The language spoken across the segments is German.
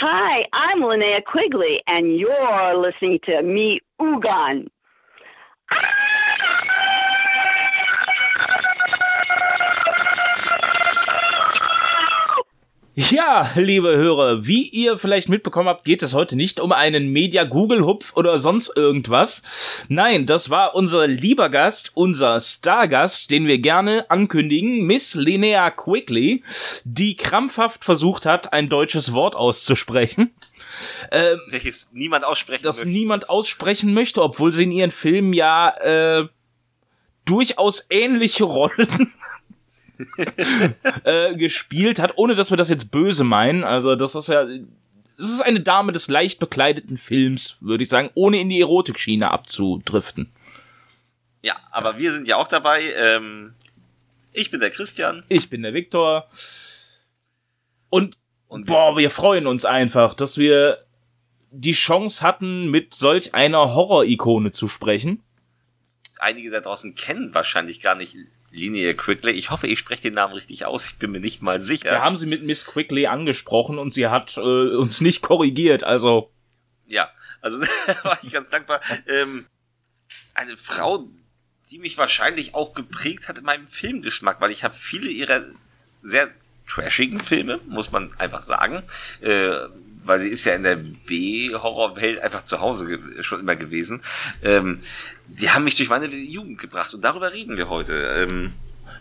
Hi, I'm Linnea Quigley, and you're listening to me, Ugan. Ja, liebe Hörer, wie ihr vielleicht mitbekommen habt, geht es heute nicht um einen Media Google Hupf oder sonst irgendwas. Nein, das war unser lieber Gast, unser Stargast, den wir gerne ankündigen, Miss Linnea Quigley, die krampfhaft versucht hat, ein deutsches Wort auszusprechen. Ähm, Welches niemand aussprechen Das möchte. niemand aussprechen möchte, obwohl sie in ihren Filmen ja äh, durchaus ähnliche Rollen äh, gespielt hat, ohne dass wir das jetzt böse meinen. Also das ist ja, das ist eine Dame des leicht bekleideten Films, würde ich sagen, ohne in die Erotikschiene abzudriften. Ja, aber wir sind ja auch dabei. Ähm, ich bin der Christian. Ich bin der Viktor. Und, Und boah, wir freuen uns einfach, dass wir die Chance hatten, mit solch einer Horror-Ikone zu sprechen. Einige da draußen kennen wahrscheinlich gar nicht Linie Quigley. Ich hoffe, ich spreche den Namen richtig aus. Ich bin mir nicht mal sicher. Wir haben sie mit Miss Quigley angesprochen und sie hat äh, uns nicht korrigiert. Also ja, also war ich ganz dankbar. Ähm, eine Frau, die mich wahrscheinlich auch geprägt hat in meinem Filmgeschmack, weil ich habe viele ihrer sehr trashigen Filme, muss man einfach sagen. Äh, weil sie ist ja in der B-Horrorwelt einfach zu Hause schon immer gewesen. Ähm, die haben mich durch meine Jugend gebracht und darüber reden wir heute. Ähm,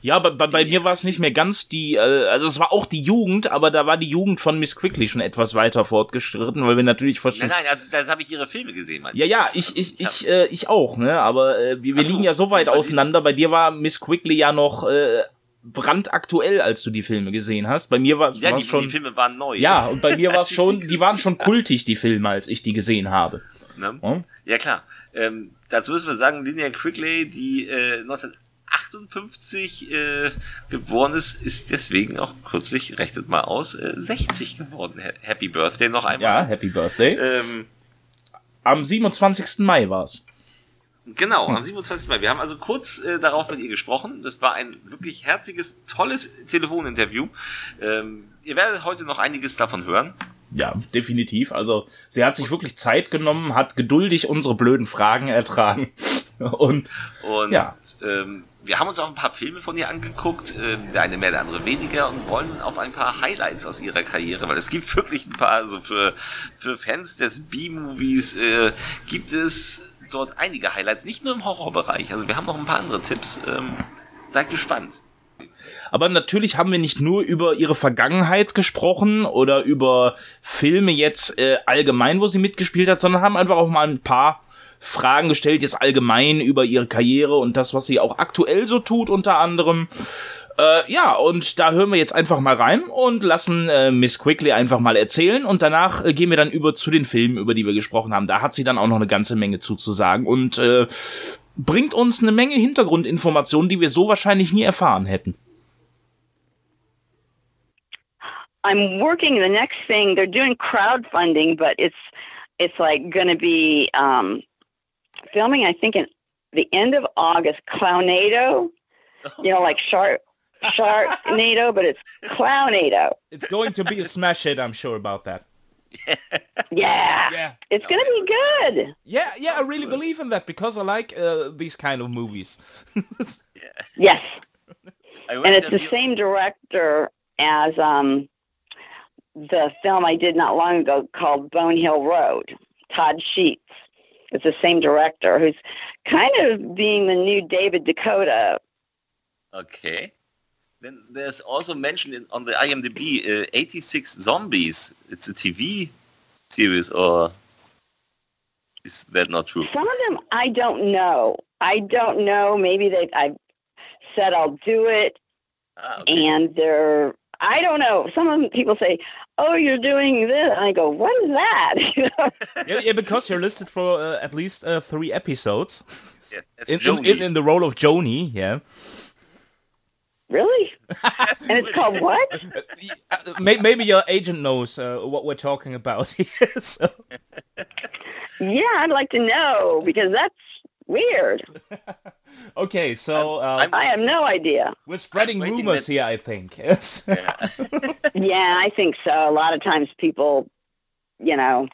ja, bei, bei, bei mir war es nicht mehr ganz die, äh, also es war auch die Jugend, aber da war die Jugend von Miss Quickly schon etwas weiter fortgeschritten, weil wir natürlich verstehen. Nein, nein, also das habe ich ihre Filme gesehen. Ja, ja, ich, ich, ich, ich, äh, ich auch, ne? Aber äh, wir, wir so, liegen ja so weit auseinander. Bei dir war Miss Quickly ja noch äh, brandaktuell, als du die Filme gesehen hast. Bei mir war ja, die, schon. Die Filme waren neu. Ja, und bei mir war es schon, die waren schon kultig, die Filme, als ich die gesehen habe. Ne? Ja? ja? klar. Ähm, dazu müssen wir sagen, Linnea Quigley, die äh, 1958 äh, geboren ist, ist deswegen auch kürzlich, rechnet mal aus, äh, 60 geworden. Happy Birthday noch einmal. Ja, Happy Birthday. Ähm, Am 27. Mai war's. Genau, am 27. Mai. Wir haben also kurz äh, darauf mit ihr gesprochen. Das war ein wirklich herziges, tolles Telefoninterview. Ähm, ihr werdet heute noch einiges davon hören. Ja, definitiv. Also sie hat sich wirklich Zeit genommen, hat geduldig unsere blöden Fragen ertragen. Und, und ja. Ähm, wir haben uns auch ein paar Filme von ihr angeguckt, äh, der eine mehr, der andere weniger und wollen auf ein paar Highlights aus ihrer Karriere, weil es gibt wirklich ein paar, also für, für Fans des B-Movies äh, gibt es dort einige Highlights, nicht nur im Horrorbereich. Also wir haben noch ein paar andere Tipps. Ähm, seid gespannt. Aber natürlich haben wir nicht nur über ihre Vergangenheit gesprochen oder über Filme jetzt äh, allgemein, wo sie mitgespielt hat, sondern haben einfach auch mal ein paar Fragen gestellt, jetzt allgemein über ihre Karriere und das, was sie auch aktuell so tut, unter anderem. Äh, ja, und da hören wir jetzt einfach mal rein und lassen äh, Miss Quickly einfach mal erzählen und danach äh, gehen wir dann über zu den Filmen, über die wir gesprochen haben. Da hat sie dann auch noch eine ganze Menge zuzusagen und äh, bringt uns eine Menge Hintergrundinformationen, die wir so wahrscheinlich nie erfahren hätten. I'm working the next thing. They're doing crowdfunding, but it's it's like going to be um, filming. I think in the end of August. Clownado, you know, like shark Sharknado, but it's Clownado. It's going to be a smash hit, I'm sure about that. yeah. Yeah. It's going to be good. Yeah, yeah, I really believe in that because I like uh, these kind of movies. yes. And it's the same director as um, the film I did not long ago called Bone Hill Road. Todd Sheets. It's the same director who's kind of being the new David Dakota. Okay. Then there's also mentioned in, on the IMDb uh, 86 Zombies. It's a TV series, or is that not true? Some of them I don't know. I don't know. Maybe they I said I'll do it, ah, okay. and they're I don't know. Some of them people say, "Oh, you're doing this," and I go, "What is that?" yeah, yeah, because you're listed for uh, at least uh, three episodes. Yeah, in, in, in, in the role of Joni, yeah. Really? and it's called what? Maybe your agent knows uh, what we're talking about here. So. Yeah, I'd like to know because that's weird. okay, so uh, I have no idea. We're spreading rumors that... here, I think. Yes. yeah. yeah, I think so. A lot of times people you know,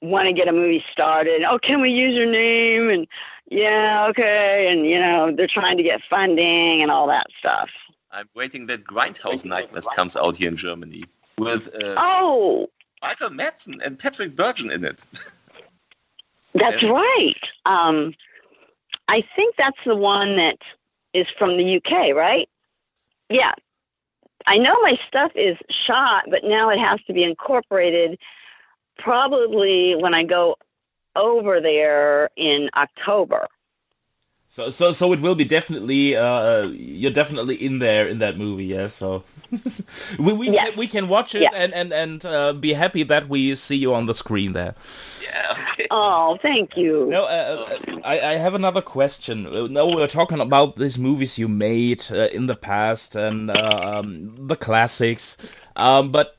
want to get a movie started. Oh, can we use your name? And yeah, okay. And, you know, they're trying to get funding and all that stuff. I'm waiting that Grindhouse Nightmares comes out here in Germany with uh, oh Michael Madsen and Patrick Burgeon in it. That's right. Um, I think that's the one that is from the UK, right? Yeah. I know my stuff is shot, but now it has to be incorporated probably when I go over there in October. So, so, so it will be definitely. Uh, uh, you're definitely in there in that movie, yeah. So we we, yes. we can watch it yes. and and and uh, be happy that we see you on the screen there. Yeah. Okay. Oh, thank you. No, uh, uh, I I have another question. Uh, no, we're talking about these movies you made in the past and um, the classics, um, but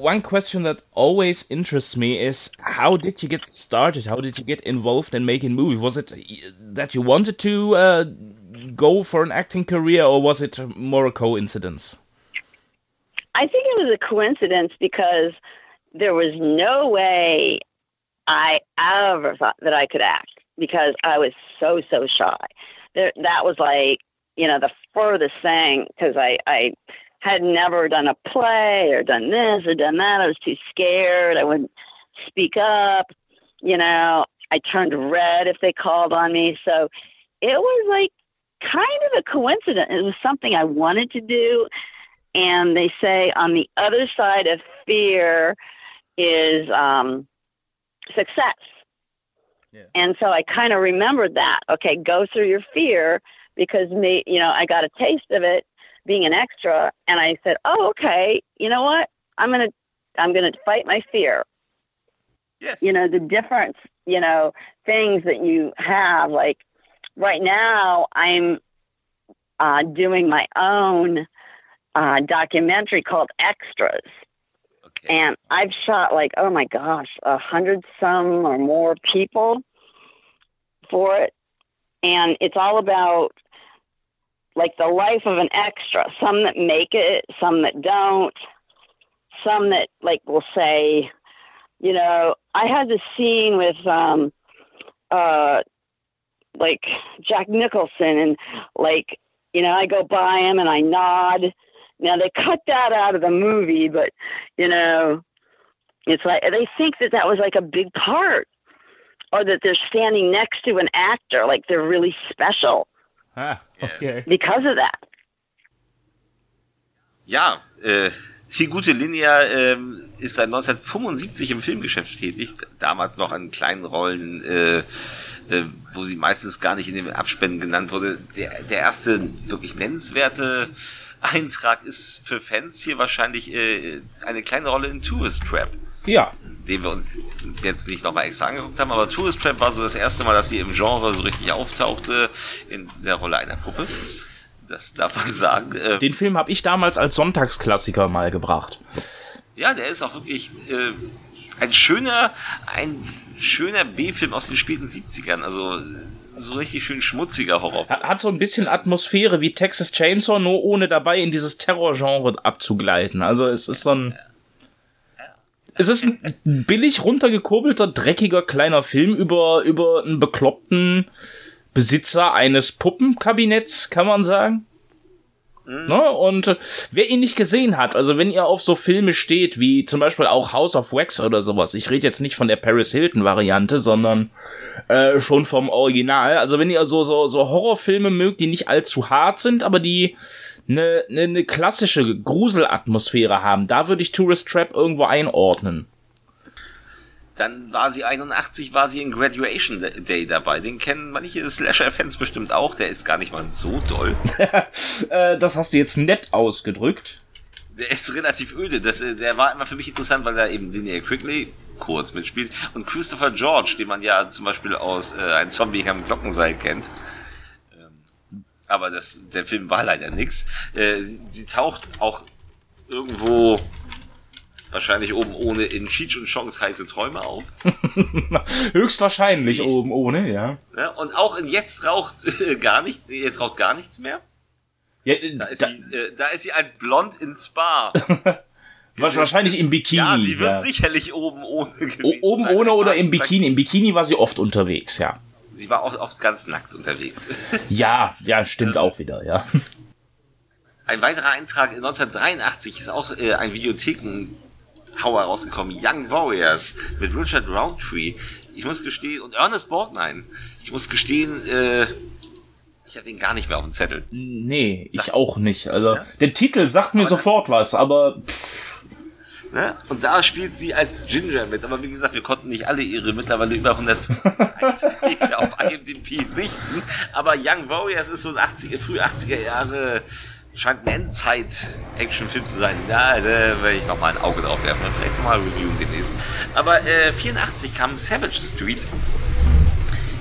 one question that always interests me is how did you get started? How did you get involved in making movies? Was it that you wanted to uh, go for an acting career, or was it more a coincidence? I think it was a coincidence because there was no way I ever thought that I could act because I was so so shy. There, that was like you know the furthest thing because I I had never done a play or done this or done that. I was too scared. I wouldn't speak up. You know, I turned red if they called on me. So it was like kind of a coincidence. It was something I wanted to do. And they say on the other side of fear is um, success. Yeah. And so I kind of remembered that. Okay, go through your fear because me, you know, I got a taste of it being an extra and I said, "Oh, okay. You know what? I'm going to I'm going to fight my fear." Yes. You know, the different, you know, things that you have like right now I'm uh, doing my own uh, documentary called Extras. Okay. And I've shot like, oh my gosh, a hundred some or more people for it. And it's all about like the life of an extra. Some that make it, some that don't. Some that like will say, you know, I had this scene with um uh like Jack Nicholson and like, you know, I go by him and I nod. Now they cut that out of the movie, but you know, it's like they think that that was like a big part or that they're standing next to an actor like they're really special Ah, okay. Because of that. Ja, äh, die gute Linia äh, ist seit 1975 im Filmgeschäft tätig, damals noch an kleinen Rollen, äh, äh, wo sie meistens gar nicht in den Abspänen genannt wurde. Der, der erste wirklich nennenswerte Eintrag ist für Fans hier wahrscheinlich äh, eine kleine Rolle in Tourist Trap. Ja. Den wir uns jetzt nicht nochmal extra angeguckt haben, aber Tourist Trap war so das erste Mal, dass sie im Genre so richtig auftauchte, in der Rolle einer Puppe. Das darf man sagen. Äh, Den Film habe ich damals als Sonntagsklassiker mal gebracht. Ja, der ist auch wirklich äh, ein schöner, ein schöner B-Film aus den späten 70ern. Also so richtig schön schmutziger Horror. Hat so ein bisschen Atmosphäre wie Texas Chainsaw, nur ohne dabei in dieses Terrorgenre abzugleiten. Also es ist so ein es ist ein billig runtergekurbelter, dreckiger kleiner Film über, über einen bekloppten Besitzer eines Puppenkabinetts, kann man sagen. Mhm. Ne? Und äh, wer ihn nicht gesehen hat, also wenn ihr auf so Filme steht, wie zum Beispiel auch House of Wax oder sowas, ich rede jetzt nicht von der Paris Hilton Variante, sondern äh, schon vom Original. Also wenn ihr so, so, so Horrorfilme mögt, die nicht allzu hart sind, aber die eine, eine, eine klassische Gruselatmosphäre haben. Da würde ich Tourist Trap irgendwo einordnen. Dann war sie 81, war sie in Graduation Day dabei. Den kennen manche Slasher-Fans bestimmt auch. Der ist gar nicht mal so doll. Äh, das hast du jetzt nett ausgedrückt. Der ist relativ öde. Das, äh, der war immer für mich interessant, weil da eben Linnea Quigley kurz mitspielt und Christopher George, den man ja zum Beispiel aus äh, Ein Zombie am Glockenseil kennt aber das, der Film war leider nix. Äh, sie, sie taucht auch irgendwo wahrscheinlich oben ohne in Cheech und Chongs heiße Träume auf. Höchstwahrscheinlich oben ohne, ja. ja. Und auch in Jetzt raucht äh, gar nicht, jetzt raucht gar nichts mehr. Ja, da, ist da, sie, äh, da ist sie als blond in Spa. Wahrscheinlich im Bikini. Ja, sie wird ja. sicherlich oben ohne gewesen Oben ohne oder im Bikini. Im Bikini war sie oft unterwegs, ja. Sie war auch oft ganz nackt unterwegs. Ja, ja, stimmt auch wieder, ja. Ein weiterer Eintrag 1983 ist auch äh, ein Videothekenhauer rausgekommen. Young Warriors mit Richard Roundtree. Ich muss gestehen, und Ernest Borgnine. Ich muss gestehen, äh, ich habe den gar nicht mehr auf dem Zettel. Nee, ich Sag, auch nicht. Also, ja? der Titel sagt mir aber sofort was, aber. Ne? Und da spielt sie als Ginger mit. Aber wie gesagt, wir konnten nicht alle ihre mittlerweile über 150 Einträge auf IMDb sichten. Aber Young Warriors ist so ein 80er, früh 80er Jahre, scheint ein Endzeit-Actionfilm zu sein. Da äh, werde ich nochmal ein Auge drauf werfen und vielleicht nochmal reviewen demnächst. Aber äh, 84 kam Savage Street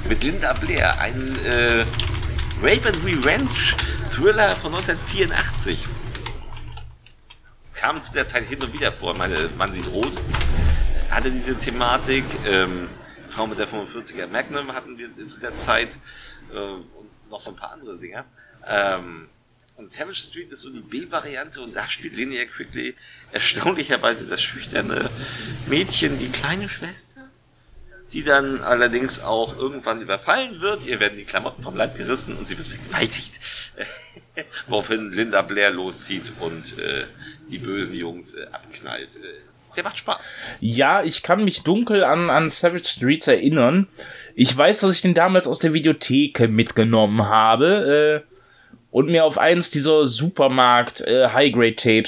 mit Linda Blair, ein äh, Rape and Revenge Thriller von 1984. Kam zu der Zeit hin und wieder vor. Meine, man sieht rot, hatte diese Thematik. Ähm, Frau mit der 45er Magnum hatten wir zu der Zeit äh, und noch so ein paar andere Dinge. Ähm, und Savage Street ist so die B-Variante und da spielt Linnea Quickly erstaunlicherweise das schüchterne Mädchen, die kleine Schwester die dann allerdings auch irgendwann überfallen wird. Ihr werden die Klamotten vom Leib gerissen und sie wird vergewaltigt. Woraufhin Linda Blair loszieht und äh, die bösen Jungs äh, abknallt. Äh, der macht Spaß. Ja, ich kann mich dunkel an, an Savage Streets erinnern. Ich weiß, dass ich den damals aus der Videotheke mitgenommen habe. Äh, und mir auf eins dieser Supermarkt äh,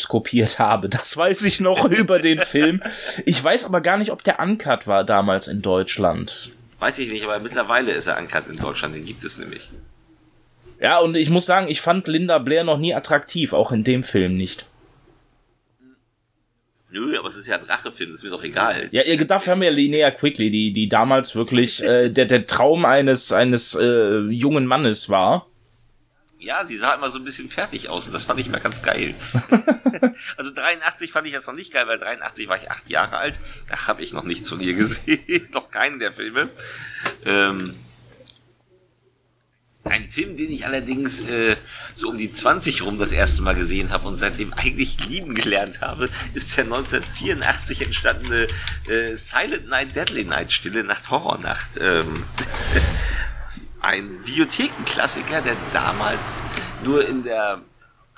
kopiert habe. Das weiß ich noch über den Film. Ich weiß aber gar nicht, ob der Uncut war damals in Deutschland. Weiß ich nicht, aber mittlerweile ist er Uncut in Deutschland, den gibt es nämlich. Ja, und ich muss sagen, ich fand Linda Blair noch nie attraktiv, auch in dem Film nicht. Nö, aber es ist ja ein Rachefilm, das ist mir doch egal. Ja, ihr dafür haben wir Linnea Quickly, die, die damals wirklich äh, der, der Traum eines, eines äh, jungen Mannes war ja, sie sah immer so ein bisschen fertig aus und das fand ich immer ganz geil. also 83 fand ich jetzt noch nicht geil, weil 83 war ich acht Jahre alt. Da habe ich noch nichts von ihr gesehen, noch keinen der Filme. Ähm, ein Film, den ich allerdings äh, so um die 20 rum das erste Mal gesehen habe und seitdem eigentlich lieben gelernt habe, ist der 1984 entstandene äh, Silent Night, Deadly Night, Stille Nacht, Horrornacht. Ähm, ein Videothekenklassiker, der damals nur in der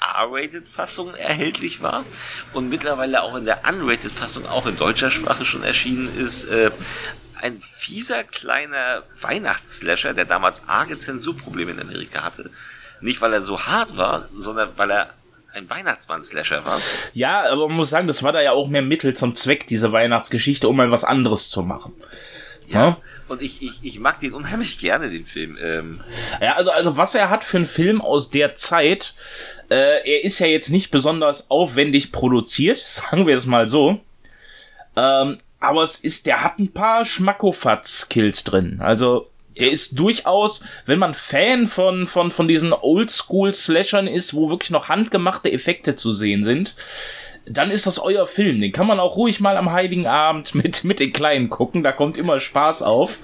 R-Rated-Fassung erhältlich war und mittlerweile auch in der Unrated-Fassung auch in deutscher Sprache schon erschienen ist. Äh, ein fieser kleiner Weihnachtsslasher, der damals arge Zensurprobleme in Amerika hatte. Nicht, weil er so hart war, sondern weil er ein Weihnachtsmann-Slasher war. Ja, aber man muss sagen, das war da ja auch mehr Mittel zum Zweck, diese Weihnachtsgeschichte, um mal was anderes zu machen. Ja. ja? Und ich, ich, ich mag den unheimlich gerne, den Film. Ähm. Ja, also, also was er hat für einen Film aus der Zeit, äh, er ist ja jetzt nicht besonders aufwendig produziert, sagen wir es mal so. Ähm, aber es ist, der hat ein paar Schmackofatz-Kills drin. Also, der ist durchaus, wenn man Fan von, von, von diesen Oldschool-Slashern ist, wo wirklich noch handgemachte Effekte zu sehen sind, dann ist das euer Film. Den kann man auch ruhig mal am Heiligen Abend mit, mit den Kleinen gucken. Da kommt immer Spaß auf.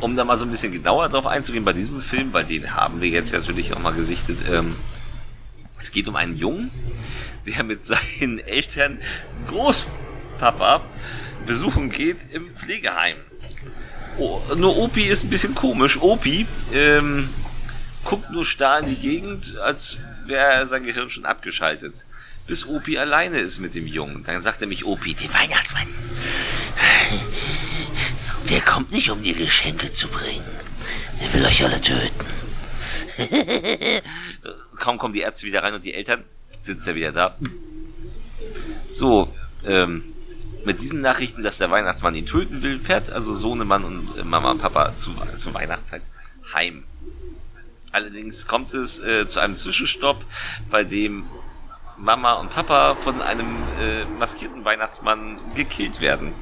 Um da mal so ein bisschen genauer drauf einzugehen bei diesem Film, weil den haben wir jetzt natürlich noch mal gesichtet. Ähm, es geht um einen Jungen, der mit seinen Eltern Großpapa besuchen geht im Pflegeheim. Oh, nur Opi ist ein bisschen komisch. Opi ähm, guckt nur starr in die Gegend, als wäre sein Gehirn schon abgeschaltet bis Opi alleine ist mit dem Jungen. Dann sagt nämlich Opi, der Weihnachtsmann, der kommt nicht, um dir Geschenke zu bringen. Er will euch alle töten. Kaum kommen die Ärzte wieder rein und die Eltern, sitzt er wieder da. So, ähm, mit diesen Nachrichten, dass der Weihnachtsmann ihn töten will, fährt also Sohnemann und Mama und Papa zu, zur Weihnachtszeit heim. Allerdings kommt es äh, zu einem Zwischenstopp, bei dem Mama und Papa von einem äh, maskierten Weihnachtsmann gekillt werden.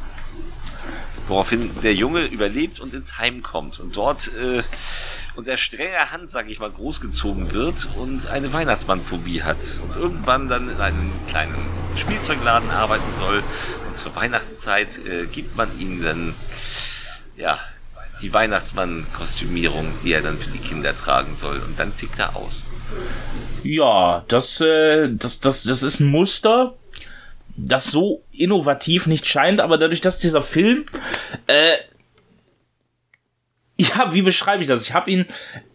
Woraufhin der Junge überlebt und ins Heim kommt und dort äh, unter strenger Hand, sage ich mal, großgezogen wird und eine Weihnachtsmannphobie hat und irgendwann dann in einem kleinen Spielzeugladen arbeiten soll und zur Weihnachtszeit äh, gibt man ihm dann ja die Weihnachtsmann-Kostümierung, die er dann für die Kinder tragen soll und dann tickt er aus. Ja, das, äh, das, das, das ist ein Muster, das so innovativ nicht scheint, aber dadurch, dass dieser Film, äh, ja, wie beschreibe ich das? Ich habe ihn,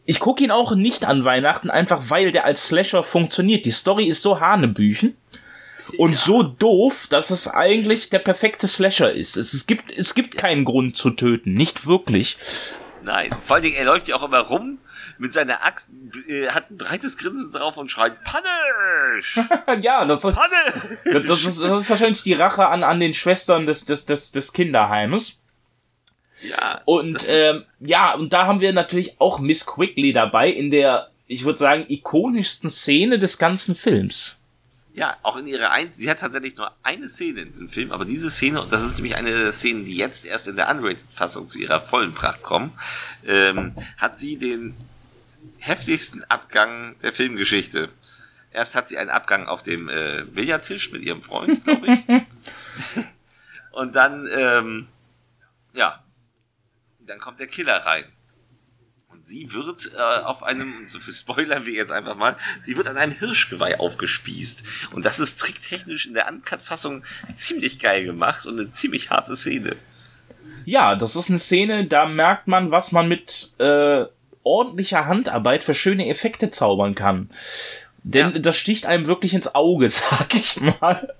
ich gucke ihn auch nicht an Weihnachten, einfach weil der als Slasher funktioniert. Die Story ist so hanebüchen und ja. so doof, dass es eigentlich der perfekte Slasher ist. Es, es gibt, es gibt keinen Grund zu töten, nicht wirklich. Nein, vor allen Dingen, er läuft ja auch immer rum mit seiner Axt, äh, hat ein breites Grinsen drauf und schreit Punish! ja, das, Punish! Das, das, ist, das ist wahrscheinlich die Rache an, an den Schwestern des, des, des, des Kinderheimes. Ja. Und ähm, ja, und da haben wir natürlich auch Miss Quickly dabei in der, ich würde sagen, ikonischsten Szene des ganzen Films. Ja, auch in ihrer ein sie hat tatsächlich nur eine Szene in diesem Film, aber diese Szene, und das ist nämlich eine der Szenen, die jetzt erst in der Unrated-Fassung zu ihrer vollen Pracht kommen, ähm, hat sie den heftigsten Abgang der Filmgeschichte. Erst hat sie einen Abgang auf dem äh, Billardtisch mit ihrem Freund, glaube ich. und dann, ähm, ja, dann kommt der Killer rein. Und sie wird äh, auf einem, so viel spoilern wir jetzt einfach mal, sie wird an einem Hirschgeweih aufgespießt. Und das ist tricktechnisch in der Uncut-Fassung ziemlich geil gemacht und eine ziemlich harte Szene. Ja, das ist eine Szene, da merkt man, was man mit äh, ordentlicher Handarbeit für schöne Effekte zaubern kann. Denn ja. das sticht einem wirklich ins Auge, sag ich mal.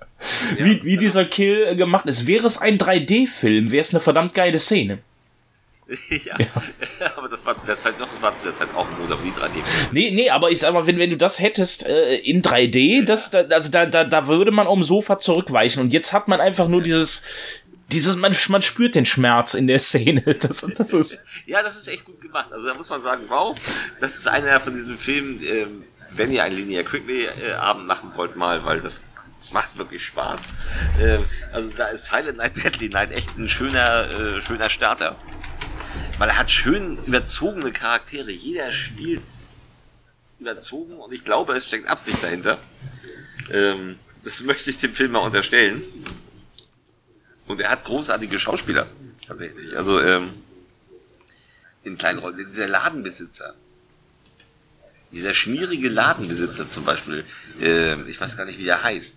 Ja. Wie, wie dieser Kill gemacht ist. Wäre es ein 3D-Film, wäre es eine verdammt geile Szene. ja. ja. aber das war zu der Zeit noch, das war zu der Zeit auch ein Moda 3D. Nee, nee, aber ich sag mal, wenn, wenn du das hättest äh, in 3D, das, da, also da, da, da würde man um Sofa zurückweichen und jetzt hat man einfach nur dieses, dieses, man, man spürt den Schmerz in der Szene. Das, das ist. ja, das ist echt gut gemacht. Also da muss man sagen, wow, das ist einer von diesen Filmen, ähm, wenn ihr einen Linear Quickly äh, Abend machen wollt mal, weil das macht wirklich Spaß. Ähm, also da ist Silent Night, Deadly Night echt ein schöner, äh, schöner Starter. Weil er hat schön überzogene Charaktere. Jeder spielt überzogen und ich glaube, es steckt Absicht dahinter. Ähm, das möchte ich dem Film mal unterstellen. Und er hat großartige Schauspieler, tatsächlich. Also, ähm, in kleinen Rollen. Dieser Ladenbesitzer. Dieser schmierige Ladenbesitzer zum Beispiel. Äh, ich weiß gar nicht, wie er heißt.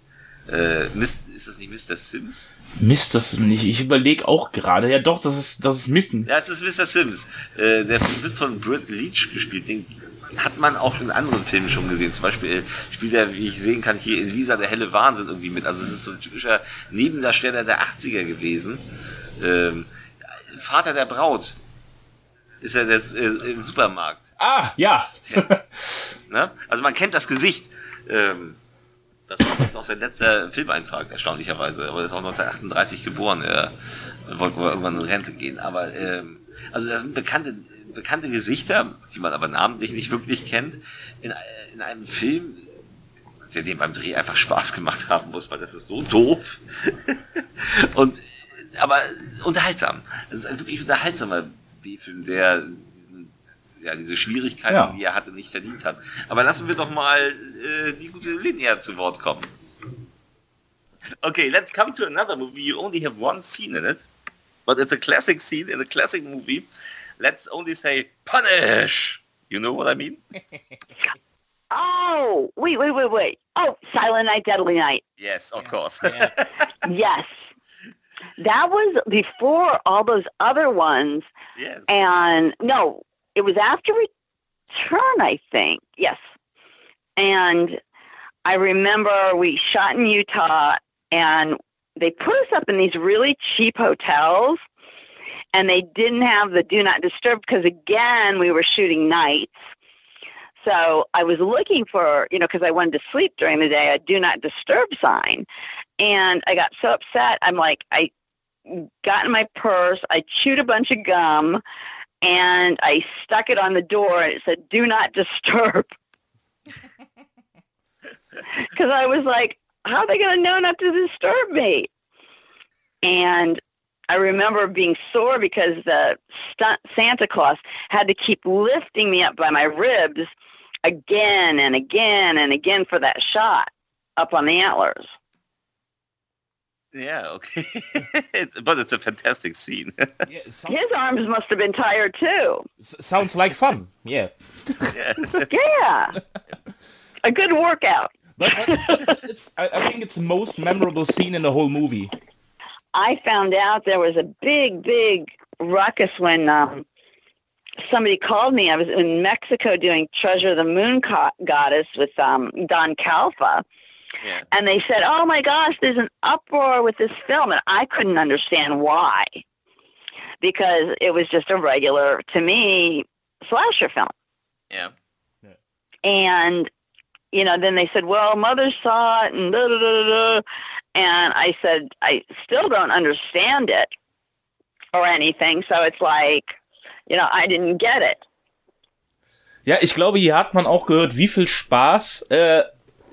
Äh, ist das nicht Mr. Sims? Mist, das nicht. Ich überlege auch gerade. Ja, doch, das ist, das ist Misten. Ja, es ist Mr. Sims. Äh, der wird von Brett Leach gespielt. Den hat man auch in anderen Filmen schon gesehen. Zum Beispiel spielt er, wie ich sehen kann, hier in Lisa der helle Wahnsinn irgendwie mit. Also es ist so ein typischer Nebendarsteller der 80er gewesen. Ähm, Vater der Braut ist er der, äh, im Supermarkt. Ah, ja. ne? Also man kennt das Gesicht. Ähm, das war jetzt auch sein letzter Filmeintrag, erstaunlicherweise. Aber er ist auch 1938 geboren. Er wollte wohl irgendwann in Rente gehen. Aber ähm, also das sind bekannte bekannte Gesichter, die man aber namentlich nicht wirklich kennt, in, in einem Film, der dem beim Dreh einfach Spaß gemacht haben muss, weil das ist so doof. Und aber unterhaltsam. Es ist ein wirklich unterhaltsamer B-Film, der ja, diese Schwierigkeiten, ja. die er hatte, nicht verdient hat. Aber lassen wir doch mal äh, die gute Linie zu Wort kommen. Okay, let's come to another movie. You only have one scene in it, but it's a classic scene in a classic movie. Let's only say punish. You know what I mean? oh, wait, wait, wait, wait. Oh, Silent Night, Deadly Night. Yes, of course. yes. That was before all those other ones. Yes. And no, it was after return, I think. Yes. And I remember we shot in Utah and they put us up in these really cheap hotels and they didn't have the do not disturb because again we were shooting nights. So I was looking for, you know, because I wanted to sleep during the day, a do not disturb sign. And I got so upset. I'm like, I got in my purse. I chewed a bunch of gum and I stuck it on the door and it said, do not disturb. Because I was like, how are they going to know not to disturb me? And I remember being sore because the Santa Claus had to keep lifting me up by my ribs again and again and again for that shot up on the antlers. Yeah, okay. but it's a fantastic scene. yeah, sounds... His arms must have been tired too. S- sounds like fun. Yeah. Yeah. yeah. A good workout. but, but it's, I, I think it's the most memorable scene in the whole movie. I found out there was a big, big ruckus when um, somebody called me. I was in Mexico doing Treasure of the Moon Co- Goddess with um, Don Calfa. Yeah. And they said, oh my gosh, there's an uproar with this film. And I couldn't understand why. Because it was just a regular, to me, slasher film. Yeah. yeah. And, you know, then they said, well, mother saw it and da da da da. And I said, I still don't understand it or anything. So it's like, you know, I didn't get it. Ja, ich glaube, hier hat man auch gehört, wie viel Spaß äh,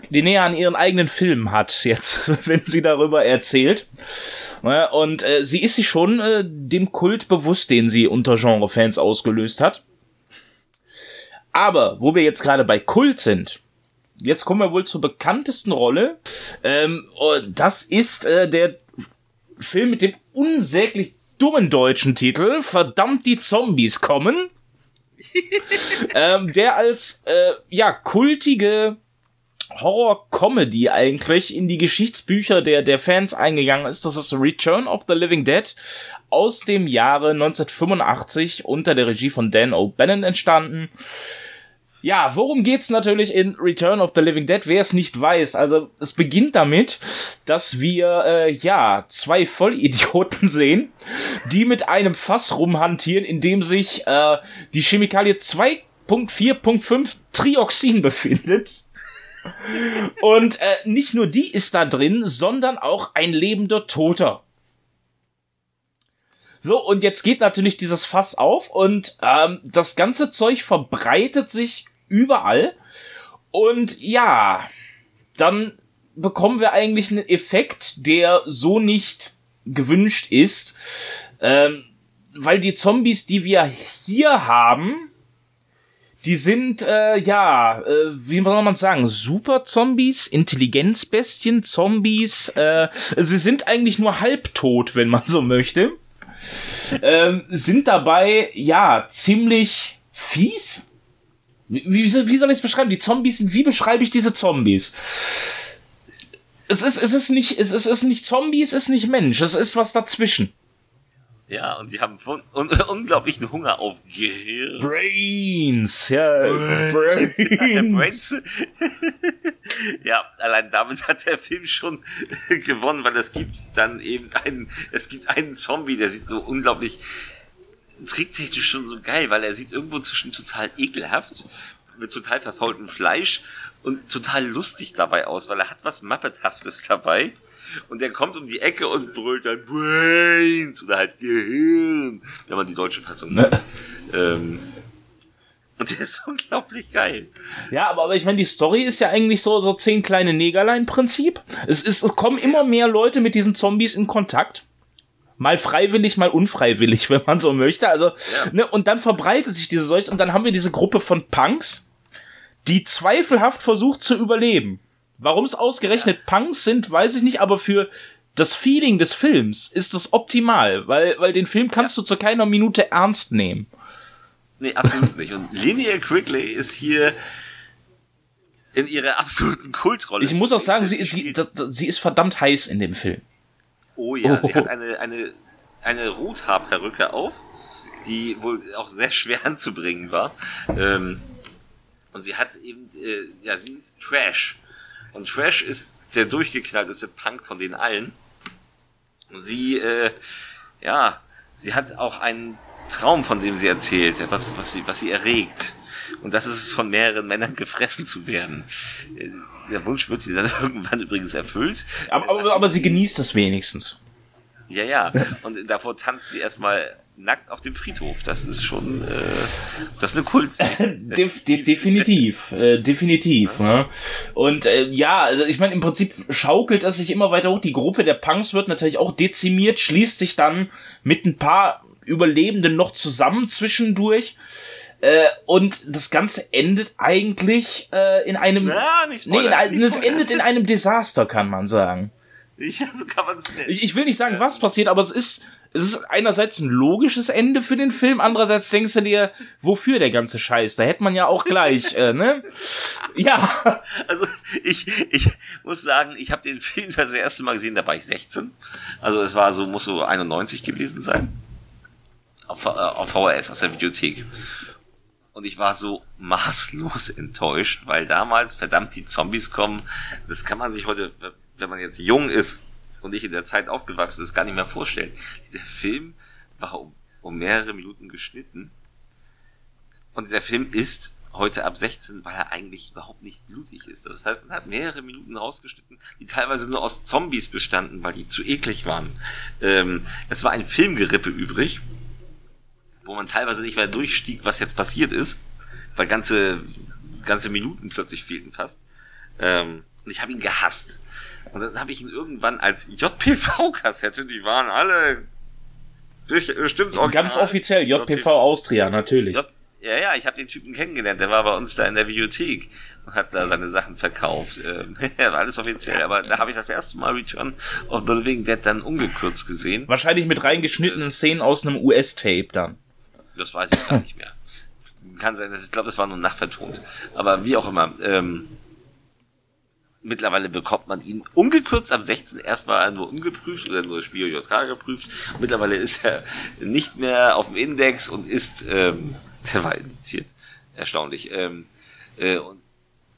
Linnea an ihren eigenen Film hat, jetzt, wenn sie darüber erzählt. Und äh, sie ist sich schon äh, dem Kult bewusst, den sie unter Genre-Fans ausgelöst hat. Aber, wo wir jetzt gerade bei Kult sind, jetzt kommen wir wohl zur bekanntesten Rolle. Ähm, das ist äh, der Film mit dem unsäglich dummen deutschen Titel Verdammt die Zombies kommen. ähm, der als äh, ja kultige Horror-Comedy eigentlich in die Geschichtsbücher der, der Fans eingegangen ist. Das ist Return of the Living Dead aus dem Jahre 1985 unter der Regie von Dan O'Bannon entstanden. Ja, worum geht's natürlich in Return of the Living Dead? Wer es nicht weiß, also es beginnt damit, dass wir äh, ja zwei Vollidioten sehen, die mit einem Fass rumhantieren, in dem sich äh, die Chemikalie 2.4.5 Trioxin befindet. Und äh, nicht nur die ist da drin, sondern auch ein lebender Toter. So, und jetzt geht natürlich dieses Fass auf und ähm, das ganze Zeug verbreitet sich überall. Und ja, dann bekommen wir eigentlich einen Effekt, der so nicht gewünscht ist. Ähm, weil die Zombies, die wir hier haben, die sind, äh, ja, äh, wie soll man sagen, Super-Zombies, Intelligenzbestien, Zombies. Äh, sie sind eigentlich nur halbtot, wenn man so möchte. Ähm, sind dabei, ja, ziemlich fies. Wie, wie, wie soll ich es beschreiben? Die Zombies sind, wie beschreibe ich diese Zombies? Es ist, es ist nicht, es ist, es ist nicht Zombie, es ist nicht Mensch, es ist was dazwischen. Ja, und sie haben un unglaublichen Hunger auf Gehirn. Brains, ja. Brains. Brains. ja, allein damit hat der Film schon gewonnen, weil es gibt dann eben einen, es gibt einen Zombie, der sieht so unglaublich tricktechnisch schon so geil, weil er sieht irgendwo zwischen total ekelhaft, mit total verfaultem Fleisch und total lustig dabei aus, weil er hat was Muppethaftes dabei. Und der kommt um die Ecke und brüllt dann Brains oder halt Gehirn, wenn man die deutsche Fassung nimmt. ähm, und der ist unglaublich geil. Ja, aber, aber ich meine, die Story ist ja eigentlich so, so zehn kleine Negerlein-Prinzip. Es, ist, es kommen immer mehr Leute mit diesen Zombies in Kontakt. Mal freiwillig, mal unfreiwillig, wenn man so möchte. Also, ja. ne, und dann verbreitet sich diese Seuche und dann haben wir diese Gruppe von Punks, die zweifelhaft versucht zu überleben. Warum es ausgerechnet ja. Punks sind, weiß ich nicht, aber für das Feeling des Films ist das optimal, weil, weil den Film kannst ja. du zu keiner Minute ernst nehmen. Nee, absolut nicht. Und Linnea Quigley ist hier in ihrer absoluten Kultrolle. Ich muss auch sagen, sie ist, sie, das, sie ist verdammt heiß in dem Film. Oh ja, oh. sie hat eine, eine, eine Rothaarperücke auf, die wohl auch sehr schwer anzubringen war. Ähm, und sie hat eben, äh, ja, sie ist Trash. Und Trash ist der durchgeknallteste Punk von den allen. Und sie, äh, ja, sie hat auch einen Traum, von dem sie erzählt, was, was, sie, was sie erregt. Und das ist von mehreren Männern gefressen zu werden. Äh, der Wunsch wird sie dann irgendwann übrigens erfüllt. Aber, aber, aber sie genießt es wenigstens. Ja, ja. Und davor tanzt sie erstmal nackt auf dem Friedhof. Das ist schon, äh, das ist eine Kult. Def de definitiv, äh, definitiv. Ne? Und äh, ja, also ich meine, im Prinzip schaukelt es sich immer weiter hoch. Die Gruppe der Punks wird natürlich auch dezimiert, schließt sich dann mit ein paar Überlebenden noch zusammen zwischendurch. Äh, und das Ganze endet eigentlich äh, in einem. Ja, nicht Spoiler, nee, in, nicht es endet in einem Desaster, kann man sagen. Ja, so kann man es nennen. Ich, ich will nicht sagen, was passiert, aber es ist es ist einerseits ein logisches Ende für den Film, andererseits denkst du dir, wofür der ganze Scheiß? Da hätte man ja auch gleich, äh, ne? Ja. Also ich, ich muss sagen, ich habe den Film das erste Mal gesehen, da war ich 16. Also es war so, muss so 91 gewesen sein. Auf, äh, auf VHS aus der Videothek. Und ich war so maßlos enttäuscht, weil damals verdammt die Zombies kommen. Das kann man sich heute, wenn man jetzt jung ist, und ich in der Zeit aufgewachsen ist, gar nicht mehr vorstellen. Dieser Film war um, um mehrere Minuten geschnitten. Und dieser Film ist heute ab 16, weil er eigentlich überhaupt nicht blutig ist. Das heißt, man hat mehrere Minuten rausgeschnitten, die teilweise nur aus Zombies bestanden, weil die zu eklig waren. Ähm, es war ein Filmgerippe übrig, wo man teilweise nicht mehr durchstieg, was jetzt passiert ist, weil ganze, ganze Minuten plötzlich fehlten fast. Ähm, und ich habe ihn gehasst. Und dann habe ich ihn irgendwann als JPV-Kassette, die waren alle bestimmt original. Ganz offiziell, JPV, JPV Austria, natürlich. J ja, ja, ich habe den Typen kennengelernt, der war bei uns da in der Videothek und hat da seine Sachen verkauft. Ähm, alles offiziell, aber da habe ich das erste Mal Return of the Living Dead dann ungekürzt gesehen. Wahrscheinlich mit reingeschnittenen Szenen aus einem US-Tape dann. Das weiß ich gar nicht mehr. Kann sein, dass ich glaube, es war nur nachvertont. Aber wie auch immer. Ähm, Mittlerweile bekommt man ihn ungekürzt am 16. erstmal nur ungeprüft oder nur Spiel JK geprüft. Mittlerweile ist er nicht mehr auf dem Index und ist, ähm, der war indiziert, erstaunlich, ähm, äh, und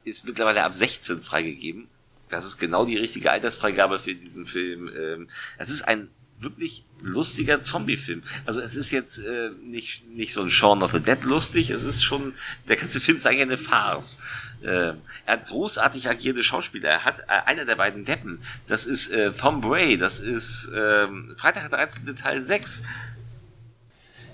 ist mittlerweile ab 16 freigegeben. Das ist genau die richtige Altersfreigabe für diesen Film. Ähm, es ist ein wirklich lustiger Zombie-Film. Also es ist jetzt äh, nicht, nicht so ein Shaun of the Dead lustig, es ist schon, der ganze Film ist eigentlich eine Farce. Äh, er hat großartig agierte Schauspieler. Er hat äh, einer der beiden Deppen, das ist äh, Tom Bray, das ist äh, Freitag der 13. Teil 6.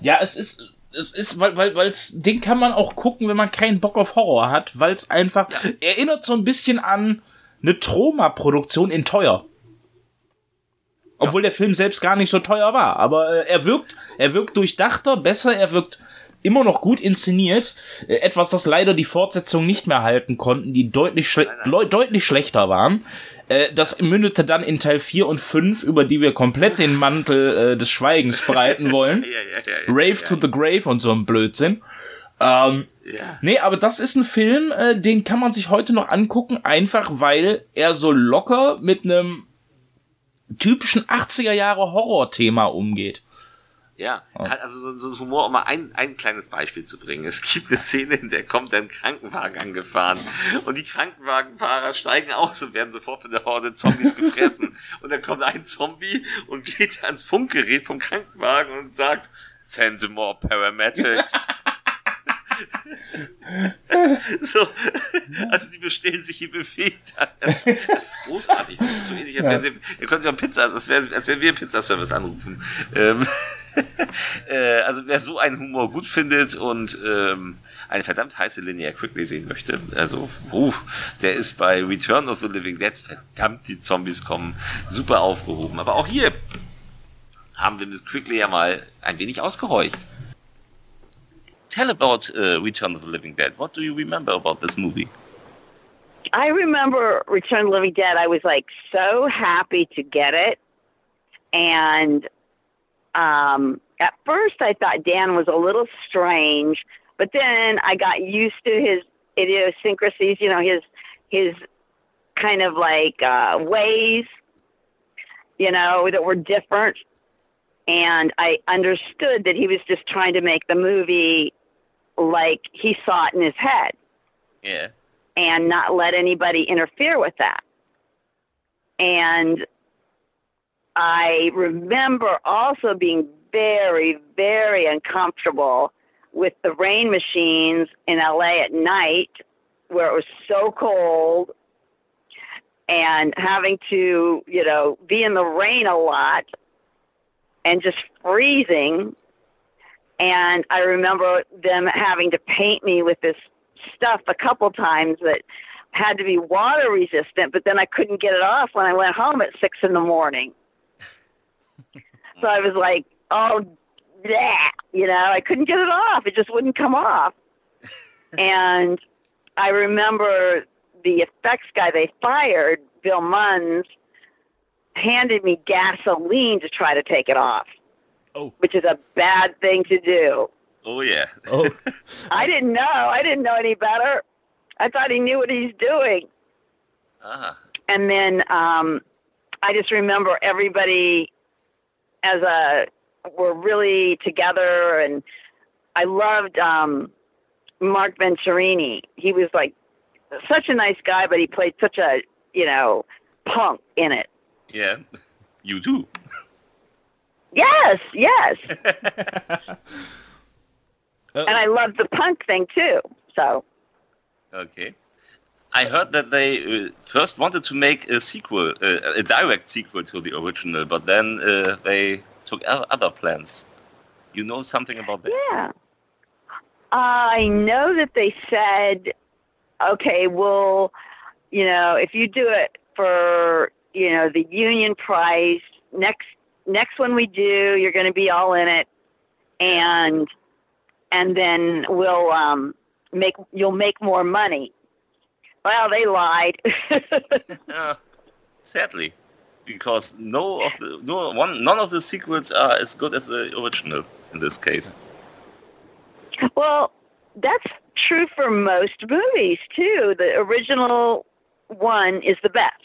Ja, es ist es ist, weil, weil, weil's, den kann man auch gucken, wenn man keinen Bock auf Horror hat, weil es einfach ja. erinnert so ein bisschen an eine Troma-Produktion in teuer. Obwohl ja. der Film selbst gar nicht so teuer war. Aber äh, er wirkt, er wirkt durchdachter, besser, er wirkt immer noch gut inszeniert. Äh, etwas, das leider die Fortsetzung nicht mehr halten konnten, die deutlich, schle deutlich schlechter waren. Äh, das mündete dann in Teil 4 und 5, über die wir komplett den Mantel äh, des Schweigens breiten wollen. ja, Rave to the Grave und so ein Blödsinn. Ähm, ja. Nee, aber das ist ein Film, äh, den kann man sich heute noch angucken, einfach weil er so locker mit einem typischen 80er Jahre Horror-Thema umgeht. Ja, also so, so ein Humor, um mal ein, ein kleines Beispiel zu bringen. Es gibt eine Szene, in der kommt ein Krankenwagen angefahren und die Krankenwagenfahrer steigen aus und werden sofort von der Horde Zombies gefressen. und dann kommt ein Zombie und geht ans Funkgerät vom Krankenwagen und sagt, send more paramedics. so, also die bestellen sich hier Buffet. Das ist großartig. Das ist so ähnlich, als ja. wären sie, ihr könnt sich auch Pizza, als wären, als wären wir Pizzaservice anrufen. Ähm, äh, also wer so einen Humor gut findet und ähm, eine verdammt heiße Linear Quickly sehen möchte, also uh, der ist bei Return of the Living Dead, verdammt, die Zombies kommen, super aufgehoben. Aber auch hier haben wir Miss Quickly ja mal ein wenig ausgehorcht. tell about uh, Return of the Living Dead. What do you remember about this movie? I remember Return of the Living Dead. I was like so happy to get it. And um, at first I thought Dan was a little strange, but then I got used to his idiosyncrasies, you know, his, his kind of like uh, ways, you know, that were different. And I understood that he was just trying to make the movie like he saw it in his head. Yeah. And not let anybody interfere with that. And I remember also being very, very uncomfortable with the rain machines in LA at night where it was so cold and having to, you know, be in the rain a lot and just freezing and I remember them having to paint me with this stuff a couple times that had to be water resistant, but then I couldn't get it off when I went home at six in the morning. so I was like, oh, yeah, you know, I couldn't get it off. It just wouldn't come off. and I remember the effects guy they fired, Bill Munns, handed me gasoline to try to take it off oh. which is a bad thing to do. Oh yeah. Oh. I didn't know. I didn't know any better. I thought he knew what he's doing. Ah. And then um, I just remember everybody as a we're really together, and I loved um, Mark Venturini. He was like such a nice guy, but he played such a you know punk in it. Yeah, you do. Yes, yes. and I loved the punk thing too. So. Okay. I heard that they uh, first wanted to make a sequel, uh, a direct sequel to the original, but then uh, they took other plans. You know something about that? Yeah. I know that they said, okay, well, you know, if you do it for, you know, the union price, next next one we do, you're going to be all in it, and and then we'll um, make you'll make more money. Well, they lied. uh, sadly, because no of the no one none of the sequels are as good as the original in this case. Well, that's true for most movies too. The original one is the best.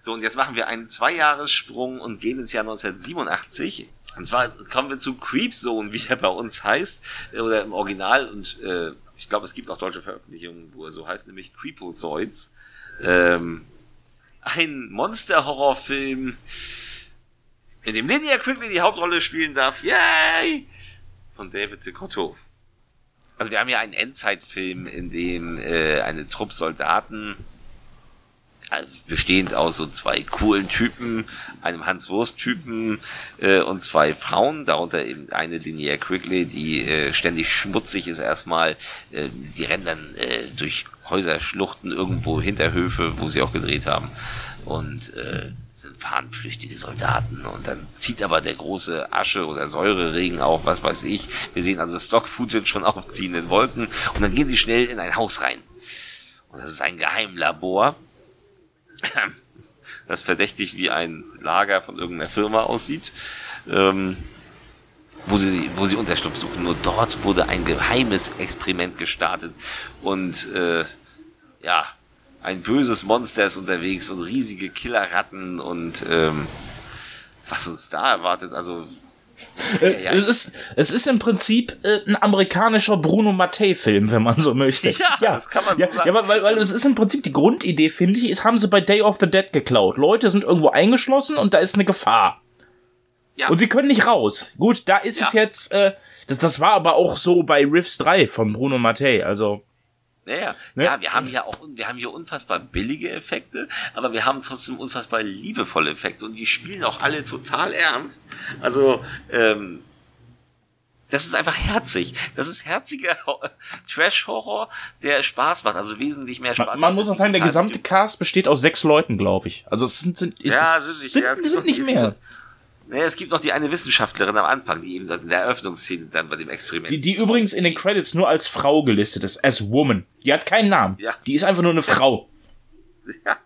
So, und jetzt machen wir einen Zweijahressprung und gehen ins Jahr 1987. Und zwar kommen wir zu Creep Zone, wie er bei uns heißt, oder im Original. Und äh, ich glaube, es gibt auch deutsche Veröffentlichungen, wo er so heißt, nämlich Creepozoids. Ähm, ein Monster-Horrorfilm, in dem Linnea Quigley die Hauptrolle spielen darf. Yay! Von David de Cotto. Also wir haben ja einen Endzeitfilm, in dem äh, eine Trupp Soldaten bestehend aus so zwei coolen Typen, einem Hans-Wurst-Typen äh, und zwei Frauen, darunter eben eine Linear Quigley, die äh, ständig schmutzig ist erstmal. Äh, die rennen dann äh, durch Häuserschluchten irgendwo Hinterhöfe, wo sie auch gedreht haben. Und äh, sind fahnenflüchtige Soldaten. Und dann zieht aber der große Asche- oder Säureregen auf, was weiß ich. Wir sehen also Stock-Footage von aufziehenden Wolken. Und dann gehen sie schnell in ein Haus rein. Und das ist ein Geheimlabor das verdächtig wie ein Lager von irgendeiner Firma aussieht, ähm, wo sie, wo sie Unterschlupf suchen. Nur dort wurde ein geheimes Experiment gestartet und äh, ja, ein böses Monster ist unterwegs und riesige Killerratten und ähm, was uns da erwartet, also ja, es, ist, es ist im Prinzip äh, ein amerikanischer Bruno Mattei-Film, wenn man so möchte. Ja, ja, das kann man ja, so sagen. Ja, weil, weil es ist im Prinzip die Grundidee, finde ich, ist, haben sie bei Day of the Dead geklaut. Leute sind irgendwo eingeschlossen und da ist eine Gefahr. Ja. Und sie können nicht raus. Gut, da ist es jetzt, äh, das, das war aber auch so bei Riffs 3 von Bruno Mattei, also. Ja, ja. Ne? ja, wir haben hier auch, wir haben hier unfassbar billige Effekte, aber wir haben trotzdem unfassbar liebevolle Effekte und die spielen auch alle total ernst. Also, ähm, das ist einfach herzig. Das ist herziger Trash-Horror, der Spaß macht, also wesentlich mehr Spaß. Man, man muss auch sagen, der gesamte Cast besteht aus sechs Leuten, glaube ich. Also es sind, sind, ja, es sind, sind, ja, es sind nicht mehr. Naja, es gibt noch die eine Wissenschaftlerin am Anfang, die eben in der Eröffnungsszene dann bei dem Experiment. Die, die übrigens in den Credits nur als Frau gelistet ist, as woman. Die hat keinen Namen. Ja. Die ist einfach nur eine Frau. Ja.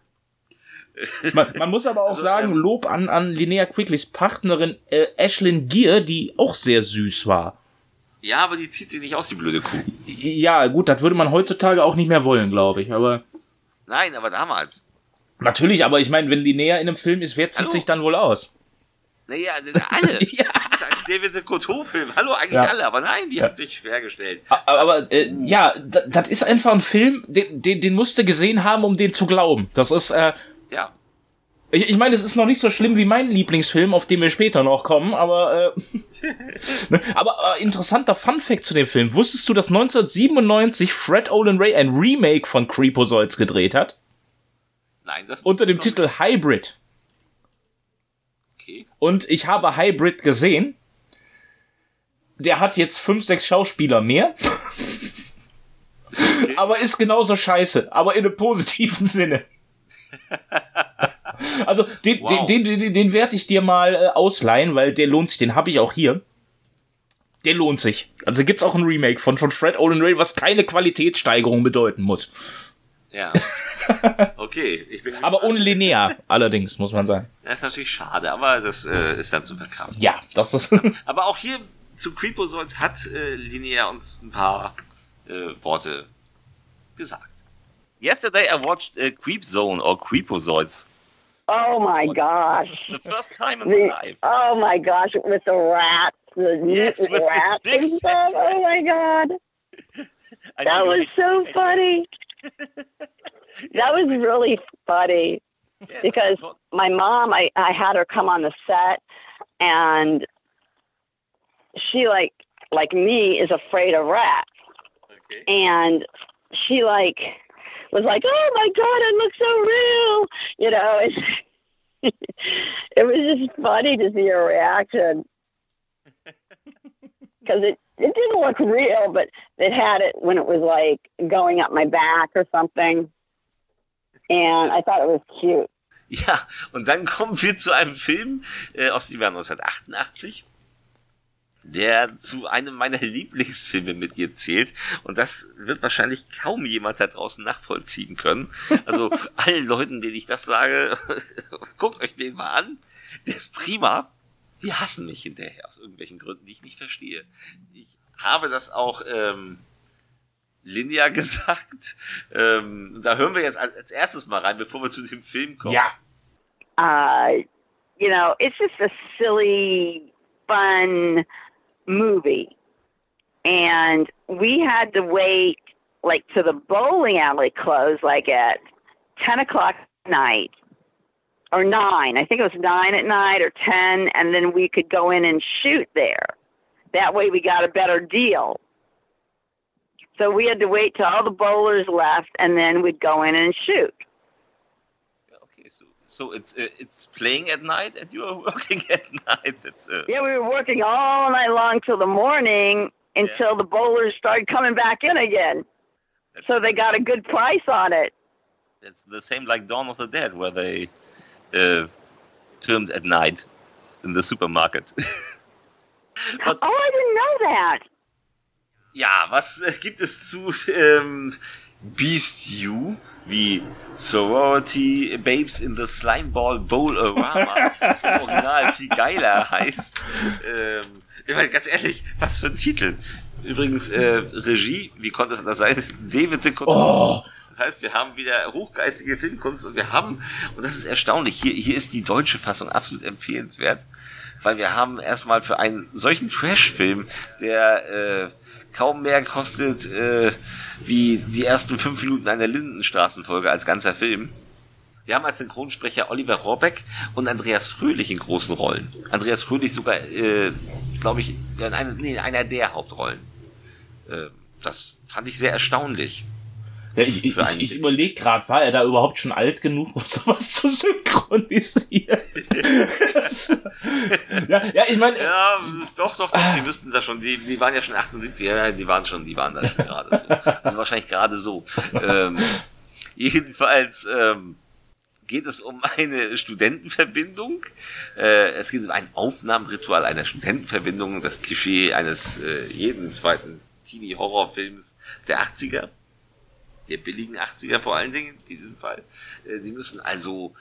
Man, man muss aber auch also, sagen, ähm, Lob an, an Linnea Quigleys Partnerin äh, Ashlyn Gear, die auch sehr süß war. Ja, aber die zieht sich nicht aus, die blöde Kuh. Ja, gut, das würde man heutzutage auch nicht mehr wollen, glaube ich, aber. Nein, aber damals. Natürlich, aber ich meine, wenn Linnea in einem Film ist, wer zieht Hallo? sich dann wohl aus? Naja, alle. ja. David Couture-Film. Hallo, eigentlich ja. alle, aber nein, die ja. hat sich schwer gestellt. Aber äh, ja, das ist einfach ein Film, den, den, den musst du gesehen haben, um den zu glauben. Das ist, äh, ja. Ich, ich meine, es ist noch nicht so schlimm wie mein Lieblingsfilm, auf den wir später noch kommen, aber äh, ne, aber äh, interessanter Fun Fact zu dem Film. Wusstest du, dass 1997 Fred Olin Ray ein Remake von Creepozoids gedreht hat? Nein, das Unter dem Titel Hybrid. Und ich habe Hybrid gesehen. Der hat jetzt fünf, sechs Schauspieler mehr. Okay. aber ist genauso scheiße, aber in einem positiven Sinne. also den, wow. den, den, den, werde ich dir mal äh, ausleihen, weil der lohnt sich, den habe ich auch hier. Der lohnt sich. Also gibt's auch ein Remake von, von Fred Olin Ray, was keine Qualitätssteigerung bedeuten muss. Ja. Okay. Ich bin aber ohne Linear, allerdings, muss man sagen. Das ist natürlich schade, aber das äh, ist dann zu verkraften. Ja, das ist. aber auch hier zu Creepozoids hat äh, Linear uns ein paar äh, Worte gesagt. Yesterday I watched uh, Creep Zone or Creepozoids. Oh my gosh. The first time in the, my life. Oh my gosh, with the rats, the yes, with rats and stuff. Oh my god. that was so funny. that was really funny because my mom, I, I had her come on the set and she like, like me is afraid of rats. Okay. And she like was like, oh my God, it looks so real. You know, it, it was just funny to see her reaction because it, it didn't look real, but it had it when it was like going up my back or something. And I thought it was cute. Ja, und dann kommen wir zu einem Film äh, aus dem Jahr 1988 der zu einem meiner Lieblingsfilme mit ihr zählt. Und das wird wahrscheinlich kaum jemand da draußen nachvollziehen können. Also allen Leuten, denen ich das sage, guckt euch den mal an. Der ist prima. Die hassen mich hinterher aus irgendwelchen Gründen, die ich nicht verstehe. Ich habe das auch ähm, Linear gesagt. Ähm, da hören wir jetzt als erstes mal rein, bevor wir zu dem Film kommen. Ja. Uh, you know, it's just a silly, fun movie. And we had to wait like to the bowling alley close like at 10 o'clock at night or 9. I think it was 9 at night or 10 and then we could go in and shoot there. That way we got a better deal. So we had to wait till all the bowlers left and then we'd go in and shoot. Okay, So so it's it's playing at night, and you are working at night. It's, uh... Yeah, we were working all night long till the morning until yeah. the bowlers started coming back in again. That's so they got a good price on it. It's the same like Dawn of the Dead, where they uh, filmed at night in the supermarket. But, oh, I didn't know that. Ja, was äh, gibt es zu ähm, Beast You? wie Sorority Babes in the Slimeball Bowl-O-Rama im Original viel geiler heißt. Ähm, ich meine, ganz ehrlich, was für ein Titel. Übrigens, äh, Regie, wie konnte es anders sein? David de oh. Das heißt, wir haben wieder hochgeistige Filmkunst und wir haben, und das ist erstaunlich, hier, hier ist die deutsche Fassung absolut empfehlenswert, weil wir haben erstmal für einen solchen Trash-Film, der äh, kaum mehr kostet äh, wie die ersten fünf Minuten einer Lindenstraßenfolge als ganzer Film. Wir haben als Synchronsprecher Oliver Rohrbeck und Andreas Fröhlich in großen Rollen. Andreas Fröhlich sogar, äh, glaube ich, in einer, nee, in einer der Hauptrollen. Äh, das fand ich sehr erstaunlich. Ja, ich ich, ich überlege gerade, war er da überhaupt schon alt genug, um sowas zu synchronisieren? ja, ja, ich meine. Ja, doch, doch, doch, die müssten da schon, die, die waren ja schon 78, ja, die waren schon, die waren da schon gerade so. Also wahrscheinlich gerade so. Ähm, jedenfalls, ähm, geht es um eine Studentenverbindung. Äh, es geht um ein Aufnahmeritual einer Studentenverbindung, das Klischee eines äh, jeden zweiten Teenie-Horrorfilms der 80er der billigen 80er vor allen Dingen in diesem Fall. Äh, sie müssen also,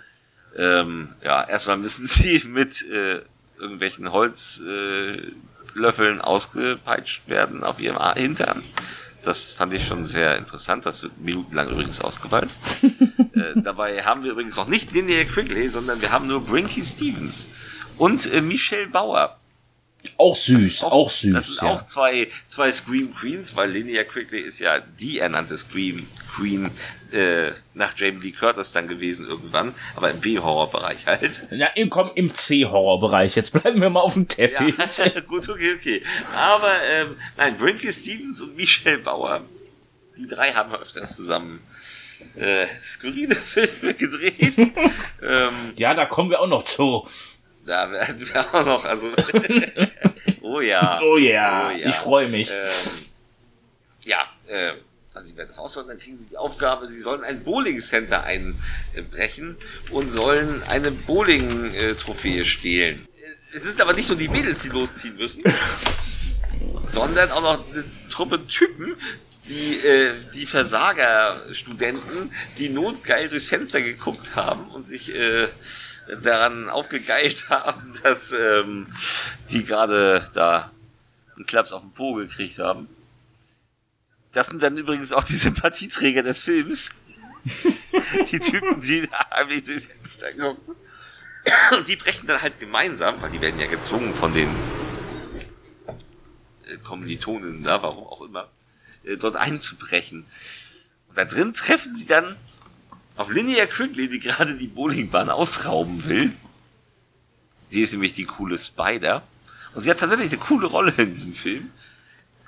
ähm, ja, erstmal müssen sie mit äh, irgendwelchen Holzlöffeln äh, ausgepeitscht werden auf ihrem Hintern. Das fand ich schon sehr interessant. Das wird minutenlang übrigens ausgewalzt. äh, dabei haben wir übrigens noch nicht Linnea Quigley, sondern wir haben nur Brinky Stevens und äh, Michelle Bauer. Auch süß, auch, auch, süß. Das sind ja. auch zwei, zwei Scream Queens, weil Linnea Quigley ist ja die ernannte Scream Queen äh, nach Jamie Lee Curtis dann gewesen irgendwann, aber im B-Horror-Bereich halt. Ja, komm, im C-Horror-Bereich. Jetzt bleiben wir mal auf dem Teppich. Ja, gut, okay, okay. Aber ähm, nein, Brinkley Stevens und Michelle Bauer, die drei haben öfters zusammen äh, skurrile Filme gedreht. ähm, ja, da kommen wir auch noch zu. Da werden wir auch noch, also. oh ja. Oh ja. Oh ja. Ich freue mich. Ähm, ja, äh, also sie werden das ausführen, dann kriegen sie die Aufgabe, sie sollen ein Bowling Center einbrechen und sollen eine Bowling-Trophäe stehlen. Es ist aber nicht nur die Mädels, die losziehen müssen, sondern auch noch eine Truppe Typen, die, äh, die Versager-Studenten, die notgeil durchs Fenster geguckt haben und sich äh, daran aufgegeilt haben, dass ähm, die gerade da einen Klaps auf den Po gekriegt haben. Das sind dann übrigens auch die Sympathieträger des Films. die Typen, die da heimlich durchs Fenster gucken. Und die brechen dann halt gemeinsam, weil die werden ja gezwungen von den äh, Kommilitonen, da, warum auch immer, äh, dort einzubrechen. Und da drin treffen sie dann auf Linnea Quigley, die gerade die Bowlingbahn ausrauben will. Sie ist nämlich die coole Spider. Und sie hat tatsächlich eine coole Rolle in diesem Film.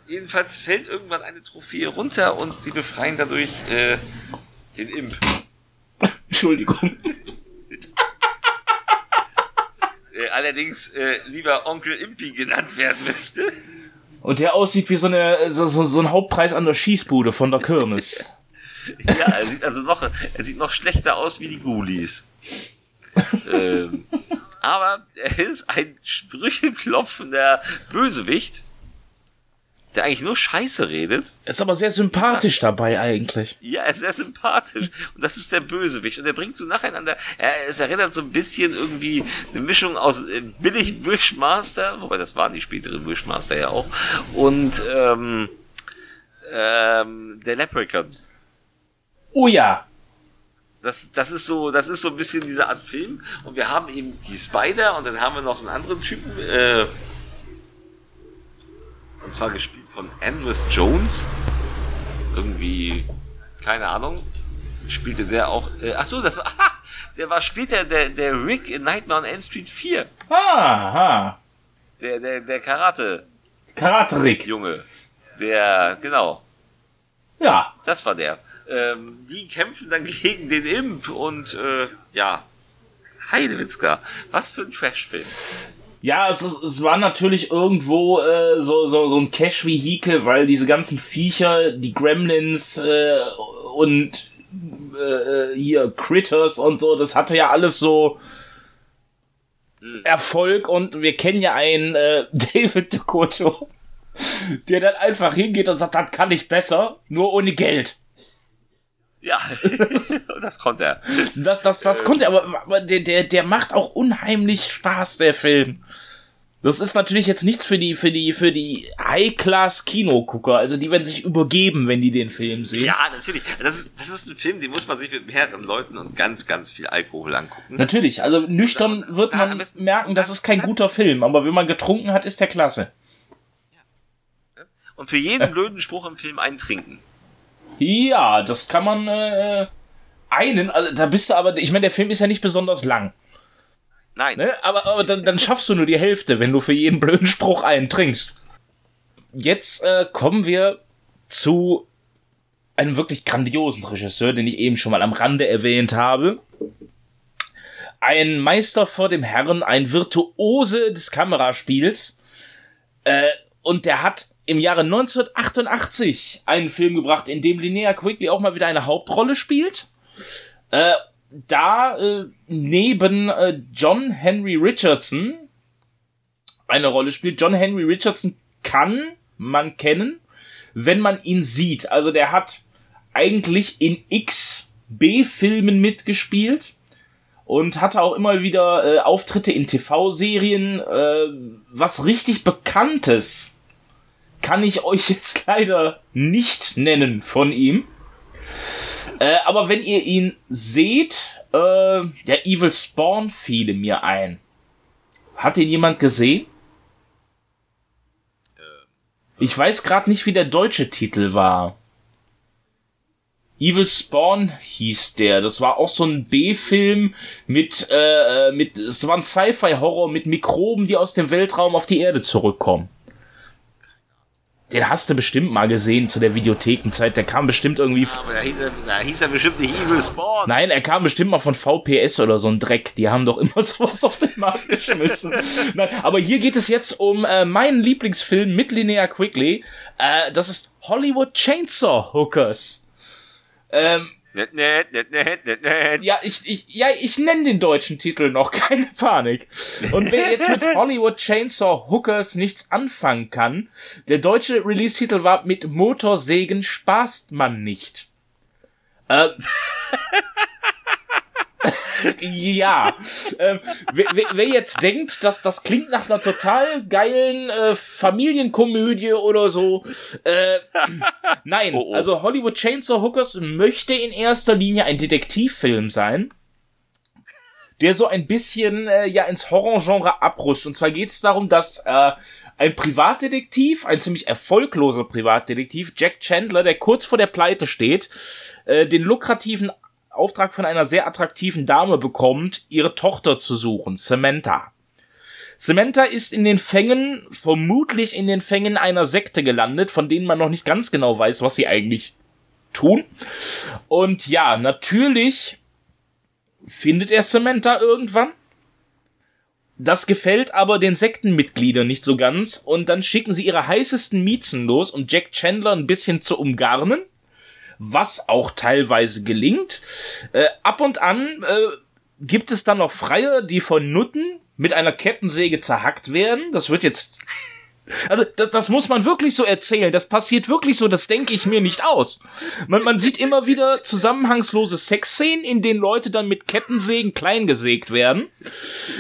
Jedenfalls fällt irgendwann eine Trophäe runter und sie befreien dadurch äh, den Imp. Entschuldigung. allerdings äh, lieber Onkel Impi genannt werden möchte. Und der aussieht wie so, eine, so, so, so ein Hauptpreis an der Schießbude von der Kirmes. ja, er sieht also noch, er sieht noch schlechter aus wie die Ghoulies. ähm, aber er ist ein sprücheklopfender Bösewicht der eigentlich nur Scheiße redet. Ist aber sehr sympathisch ja. dabei eigentlich. Ja, er ist sehr sympathisch. Und das ist der Bösewicht. Und er bringt so nacheinander, er, es erinnert so ein bisschen irgendwie eine Mischung aus äh, billig Wishmaster, wobei das waren die späteren Wishmaster ja auch, und ähm, ähm, der Leprechaun. Oh ja. Das, das ist so, das ist so ein bisschen diese Art Film. Und wir haben eben die Spider und dann haben wir noch so einen anderen Typen, äh, und zwar gespielt von Andrews Jones. Irgendwie, keine Ahnung, spielte der auch. Äh, ach so, das war. Aha, der war später der, der Rick in Nightmare on Elm Street 4. Aha. Der, der, der Karate. Karate Rick. Junge. Der, genau. Ja. Das war der. Ähm, die kämpfen dann gegen den Imp und äh, ja. Heidewitzka. Was für ein Trashfilm. Ja, es, ist, es war natürlich irgendwo äh, so, so, so ein Cash-Vehikel, weil diese ganzen Viecher, die Gremlins äh, und äh, hier Critters und so, das hatte ja alles so Erfolg und wir kennen ja einen äh, David Ducotto, der dann einfach hingeht und sagt, das kann ich besser, nur ohne Geld. Ja, das konnte er. Das, das, das äh, konnte er, aber, aber der, der, der macht auch unheimlich Spaß, der Film. Das ist natürlich jetzt nichts für die, für die, für die High-Class-Kinogucker. Also die werden sich übergeben, wenn die den Film sehen. Ja, natürlich. Das ist, das ist ein Film, den muss man sich mit mehreren Leuten und ganz, ganz viel Alkohol angucken. Natürlich. Also nüchtern wird man merken, das ist kein guter Film. Aber wenn man getrunken hat, ist der klasse. Und für jeden blöden Spruch im Film einen trinken. Ja, das kann man äh, einen, also da bist du aber, ich meine, der Film ist ja nicht besonders lang. Nein. Ne? Aber, aber dann, dann schaffst du nur die Hälfte, wenn du für jeden blöden Spruch einen trinkst. Jetzt äh, kommen wir zu einem wirklich grandiosen Regisseur, den ich eben schon mal am Rande erwähnt habe. Ein Meister vor dem Herrn, ein Virtuose des Kameraspiels. Äh, und der hat im Jahre 1988 einen Film gebracht, in dem Linnea Quigley auch mal wieder eine Hauptrolle spielt. Äh, da äh, neben äh, John Henry Richardson eine Rolle spielt. John Henry Richardson kann man kennen, wenn man ihn sieht. Also der hat eigentlich in X B-Filmen mitgespielt und hatte auch immer wieder äh, Auftritte in TV-Serien. Äh, was richtig Bekanntes kann ich euch jetzt leider nicht nennen von ihm. Äh, aber wenn ihr ihn seht, äh, der Evil Spawn fiele mir ein. Hat ihn jemand gesehen? Ich weiß gerade nicht, wie der deutsche Titel war. Evil Spawn hieß der. Das war auch so ein B-Film mit, äh, mit, es war ein Sci-Fi-Horror mit Mikroben, die aus dem Weltraum auf die Erde zurückkommen. Den hast du bestimmt mal gesehen zu der Videothekenzeit. Der kam bestimmt irgendwie. aber da hieß, er, da hieß er bestimmt nicht Evil Spawn. Nein, er kam bestimmt mal von VPS oder so ein Dreck. Die haben doch immer sowas auf den Markt geschmissen. Nein, aber hier geht es jetzt um äh, meinen Lieblingsfilm mit Linnea Quigley. Äh, das ist Hollywood Chainsaw Hookers. Ähm, Ja, ich, ich, ja, ich nenne den deutschen Titel noch, keine Panik. Und wer jetzt mit Hollywood Chainsaw Hookers nichts anfangen kann, der deutsche Release-Titel war mit Motorsägen spaßt man nicht. Ähm, ja. Ähm, wer, wer, jetzt denkt, dass das klingt nach einer total geilen äh, Familienkomödie oder so, äh, nein. Oh, oh. Also Hollywood Chainsaw Hookers möchte in erster Linie ein Detektivfilm sein der so ein bisschen äh, ja ins Horrorgenre abrutscht. Und zwar geht es darum, dass äh, ein Privatdetektiv, ein ziemlich erfolgloser Privatdetektiv, Jack Chandler, der kurz vor der Pleite steht, äh, den lukrativen Auftrag von einer sehr attraktiven Dame bekommt, ihre Tochter zu suchen, Samantha. Samantha ist in den Fängen, vermutlich in den Fängen einer Sekte gelandet, von denen man noch nicht ganz genau weiß, was sie eigentlich tun. Und ja, natürlich findet er Samantha irgendwann. Das gefällt aber den Sektenmitgliedern nicht so ganz und dann schicken sie ihre heißesten Miezen los, um Jack Chandler ein bisschen zu umgarnen was auch teilweise gelingt. Äh, ab und an äh, gibt es dann noch Freie, die von Nutten mit einer Kettensäge zerhackt werden. Das wird jetzt also das, das muss man wirklich so erzählen. Das passiert wirklich so, das denke ich mir nicht aus. Man, man sieht immer wieder zusammenhangslose Sexszenen, in denen Leute dann mit Kettensägen kleingesägt werden.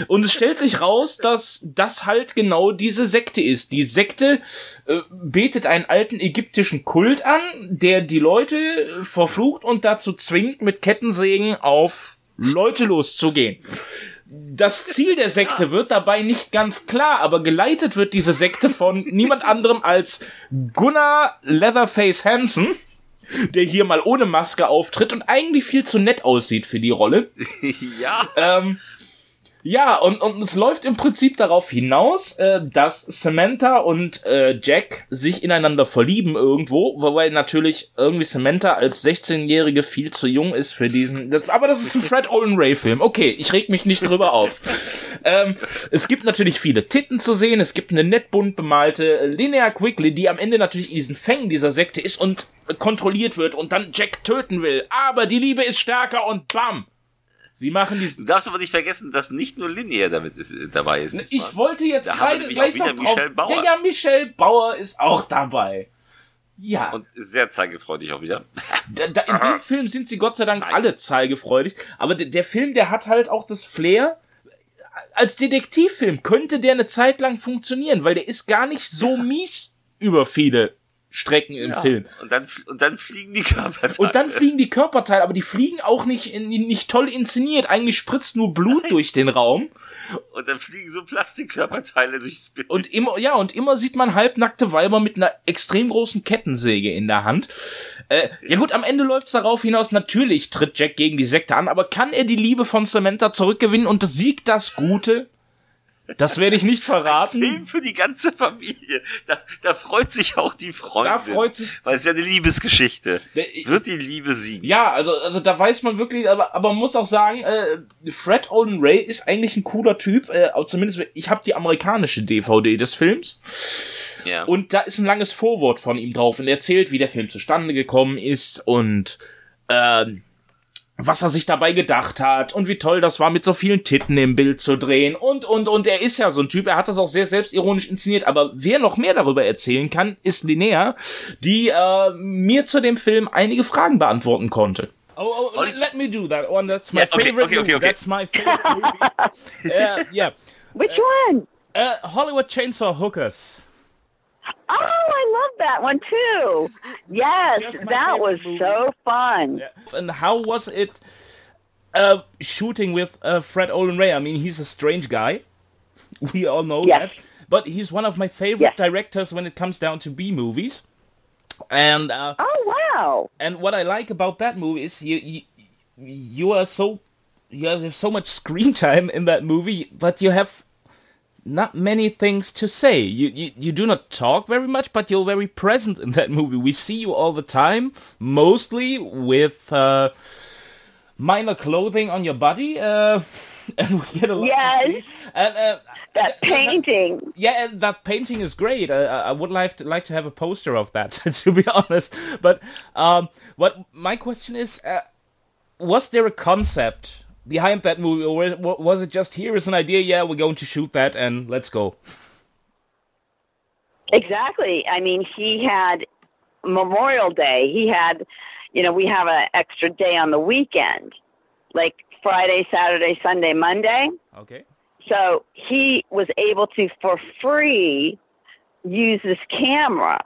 Und es stellt sich raus, dass das halt genau diese Sekte ist. Die Sekte äh, betet einen alten ägyptischen Kult an, der die Leute verflucht und dazu zwingt, mit Kettensägen auf Leute loszugehen das Ziel der Sekte wird dabei nicht ganz klar, aber geleitet wird diese Sekte von niemand anderem als Gunnar Leatherface Hansen, der hier mal ohne Maske auftritt und eigentlich viel zu nett aussieht für die Rolle. ja. Ähm, ja, und, und es läuft im Prinzip darauf hinaus, äh, dass Samantha und äh, Jack sich ineinander verlieben irgendwo, wobei natürlich irgendwie Samantha als 16-Jährige viel zu jung ist für diesen. Das, aber das ist ein Fred Olin Ray Film. Okay, ich reg mich nicht drüber auf. ähm, es gibt natürlich viele Titten zu sehen. Es gibt eine nett bunt bemalte Linnea Quigley, die am Ende natürlich in diesen Fängen dieser Sekte ist und kontrolliert wird und dann Jack töten will. Aber die Liebe ist stärker und bam Sie machen diesen. Du darfst aber nicht vergessen, dass nicht nur Linear damit ist, dabei ist. Ich mal. wollte jetzt gerade gleich noch drauf. Bauer. Ja, ja, Michelle Bauer ist auch dabei. Ja. Und sehr zeigefreudig auch wieder. Da, da, in dem Film sind sie Gott sei Dank Nein. alle zeigefreudig. Aber der, der Film, der hat halt auch das Flair. Als Detektivfilm könnte der eine Zeit lang funktionieren, weil der ist gar nicht so mies über viele Strecken im ja. Film. Und dann, und dann fliegen die Körperteile. Und dann fliegen die Körperteile, aber die fliegen auch nicht, nicht toll inszeniert. Eigentlich spritzt nur Blut Nein. durch den Raum. Und dann fliegen so Plastikkörperteile durchs Bild. Und immer, ja, und immer sieht man halbnackte Weiber mit einer extrem großen Kettensäge in der Hand. Äh, ja gut, am Ende läuft's darauf hinaus, natürlich tritt Jack gegen die Sekte an, aber kann er die Liebe von Samantha zurückgewinnen und siegt das Gute? Das werde ich nicht verraten. Ein Film für die ganze Familie. Da, da freut sich auch die Freundin. Da freut sich. Weil es ja eine Liebesgeschichte. Wird die Liebe siegen. Ja, also, also da weiß man wirklich, aber, aber man muss auch sagen, äh, Fred Olden Ray ist eigentlich ein cooler Typ. Äh, zumindest, ich habe die amerikanische DVD des Films. Ja. Und da ist ein langes Vorwort von ihm drauf und er erzählt, wie der Film zustande gekommen ist und äh, was er sich dabei gedacht hat und wie toll das war, mit so vielen Titten im Bild zu drehen und, und, und er ist ja so ein Typ, er hat das auch sehr selbstironisch inszeniert, aber wer noch mehr darüber erzählen kann, ist Linnea, die äh, mir zu dem Film einige Fragen beantworten konnte. Oh, oh, let me do that one. That's my yeah, okay, favorite okay, okay, movie. That's my favorite movie. uh, yeah. Which one? Uh, Hollywood Chainsaw Hookers. Oh, I love that one too. Yes, that was movie. so fun. Yeah. And how was it uh, shooting with uh, Fred Olen Ray? I mean, he's a strange guy. We all know yes. that. But he's one of my favorite yes. directors when it comes down to B movies. And uh, oh wow! And what I like about that movie is you you, you are so you have so much screen time in that movie, but you have not many things to say. You, you you do not talk very much, but you're very present in that movie. We see you all the time, mostly with uh, minor clothing on your body, uh, and we get a lot. Yes. And uh, that painting. That, yeah, that painting is great. Uh, I would like to like to have a poster of that, to be honest. But um, what my question is. Uh, was there a concept behind that movie, or was it just here is an idea? Yeah, we're going to shoot that, and let's go. Exactly. I mean, he had Memorial Day. He had, you know, we have an extra day on the weekend, like Friday, Saturday, Sunday, Monday. Okay. So he was able to, for free, use this camera.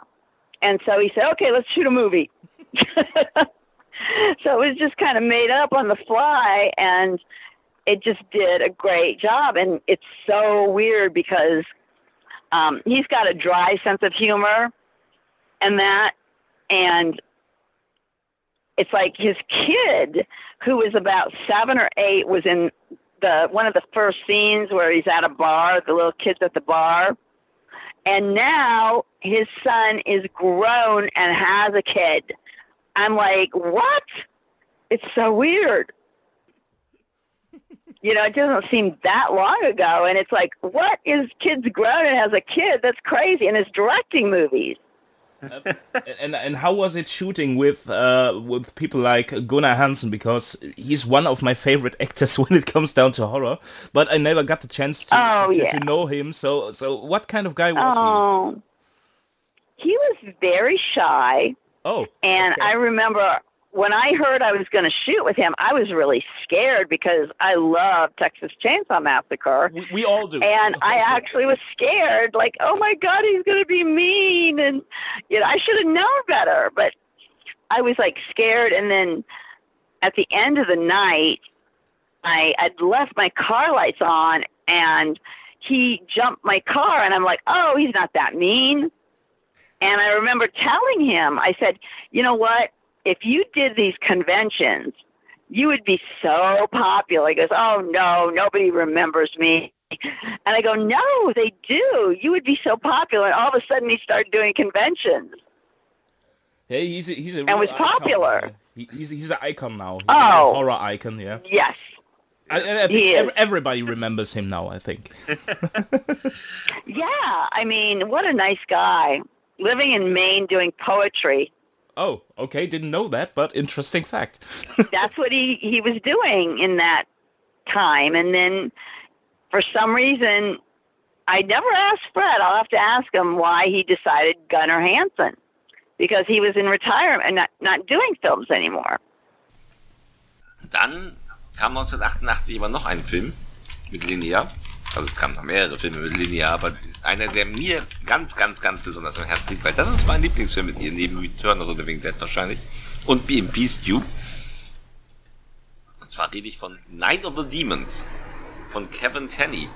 And so he said, okay, let's shoot a movie. so it was just kind of made up on the fly and it just did a great job. And it's so weird because um, he's got a dry sense of humor and that. And it's like his kid, who was about seven or eight, was in the one of the first scenes where he's at a bar, the little kids at the bar. And now his son is grown and has a kid. I'm like, what? It's so weird. you know, it doesn't seem that long ago. And it's like, what is kids grown and has a kid? That's crazy. And it's directing movies and and how was it shooting with uh, with people like Gunnar Hansen because he's one of my favorite actors when it comes down to horror, but I never got the chance to, oh, to, yeah. to, know him. So so what kind of guy was oh, he? He was very shy. Oh, and okay. I remember when I heard I was going to shoot with him, I was really scared because I love Texas Chainsaw Massacre. We, we all do. And I actually was scared, like, oh my God, he's going to be mean. And, you know, I should have known better. But I was like scared. And then at the end of the night, I had left my car lights on and he jumped my car and I'm like, oh, he's not that mean. And I remember telling him, I said, you know what? if you did these conventions, you would be so popular. He goes, oh, no, nobody remembers me. And I go, no, they do. You would be so popular. And all of a sudden he started doing conventions. Hey, he's a, he's a and was popular. He, he's he's an icon now. He's oh, a horror icon, yeah. Yes. I, I he every, everybody remembers him now. I think. yeah, I mean, what a nice guy. Living in Maine, doing poetry. Oh, okay. Didn't know that, but interesting fact. That's what he, he was doing in that time. And then for some reason, I never asked Fred. I'll have to ask him why he decided Gunnar Hansen. Because he was in retirement and not, not doing films anymore. Dann kam 1988 aber noch ein Film mit Linnea. Also es kamen noch mehrere Filme mit Linnea, aber einer, der mir ganz, ganz, ganz besonders am Herzen liegt, weil das ist mein Lieblingsfilm mit ihr, neben Return of the Living Dead wahrscheinlich. Und B&B Stew. Und zwar rede ich von Night of the Demons von Kevin Tenney,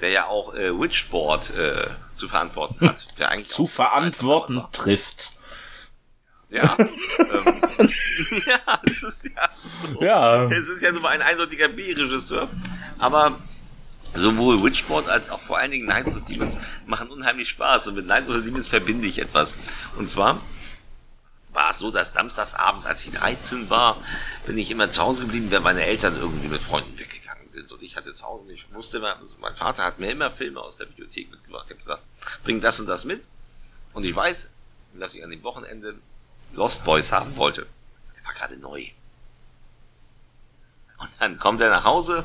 der ja auch äh, Witchboard äh, zu verantworten hat. Der eigentlich zu verantworten trifft. Ja. ähm, ja, es ist ja so. Ja. Es ist ja nur ein eindeutiger B-Regisseur. Aber sowohl Witchboard als auch vor allen Dingen Night of the Demons machen unheimlich Spaß. Und mit Night of the Demons verbinde ich etwas. Und zwar war es so, dass samstags abends, als ich 13 war, bin ich immer zu Hause geblieben, wenn meine Eltern irgendwie mit Freunden weggegangen sind. Und ich hatte zu Hause nicht, wusste also mein Vater hat mir immer Filme aus der Bibliothek mitgebracht. Ich habe gesagt, bring das und das mit. Und ich weiß, dass ich an dem Wochenende Lost Boys haben wollte. Der war gerade neu. Und dann kommt er nach Hause,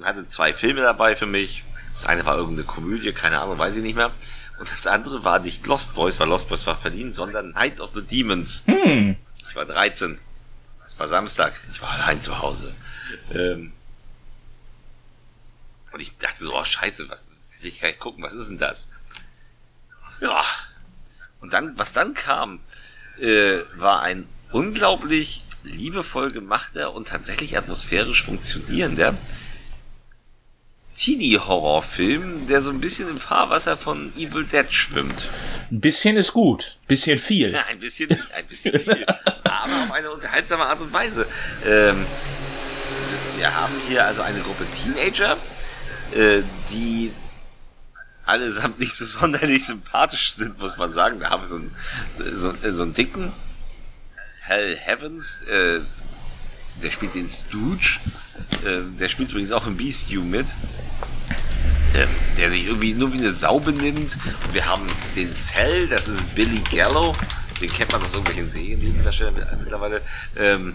und hatte zwei Filme dabei für mich. Das eine war irgendeine Komödie, keine Ahnung, weiß ich nicht mehr. Und das andere war nicht Lost Boys, weil Lost Boys war verdient, sondern Night of the Demons. Hm. Ich war 13. Es war Samstag. Ich war allein zu Hause. Ähm und ich dachte so, oh scheiße, was will ich gleich gucken, was ist denn das? Ja. Und dann, was dann kam, äh, war ein unglaublich liebevoll gemachter und tatsächlich atmosphärisch funktionierender Teenie-Horrorfilm, der so ein bisschen im Fahrwasser von Evil Dead schwimmt. Ein bisschen ist gut, bisschen viel. Ja, ein bisschen, ein bisschen viel, aber auf eine unterhaltsame Art und Weise. Ähm, wir haben hier also eine Gruppe Teenager, äh, die allesamt nicht so sonderlich sympathisch sind, muss man sagen. Da haben wir so einen, so, so einen dicken Hell Heavens, äh, der spielt den Stooge. Äh, der spielt übrigens auch im Beast You mit ähm, der sich irgendwie nur wie eine Sau benimmt. Und wir haben den Cell, das ist Billy Gallo, den kennt man aus irgendwelchen Serien mittlerweile. Ähm,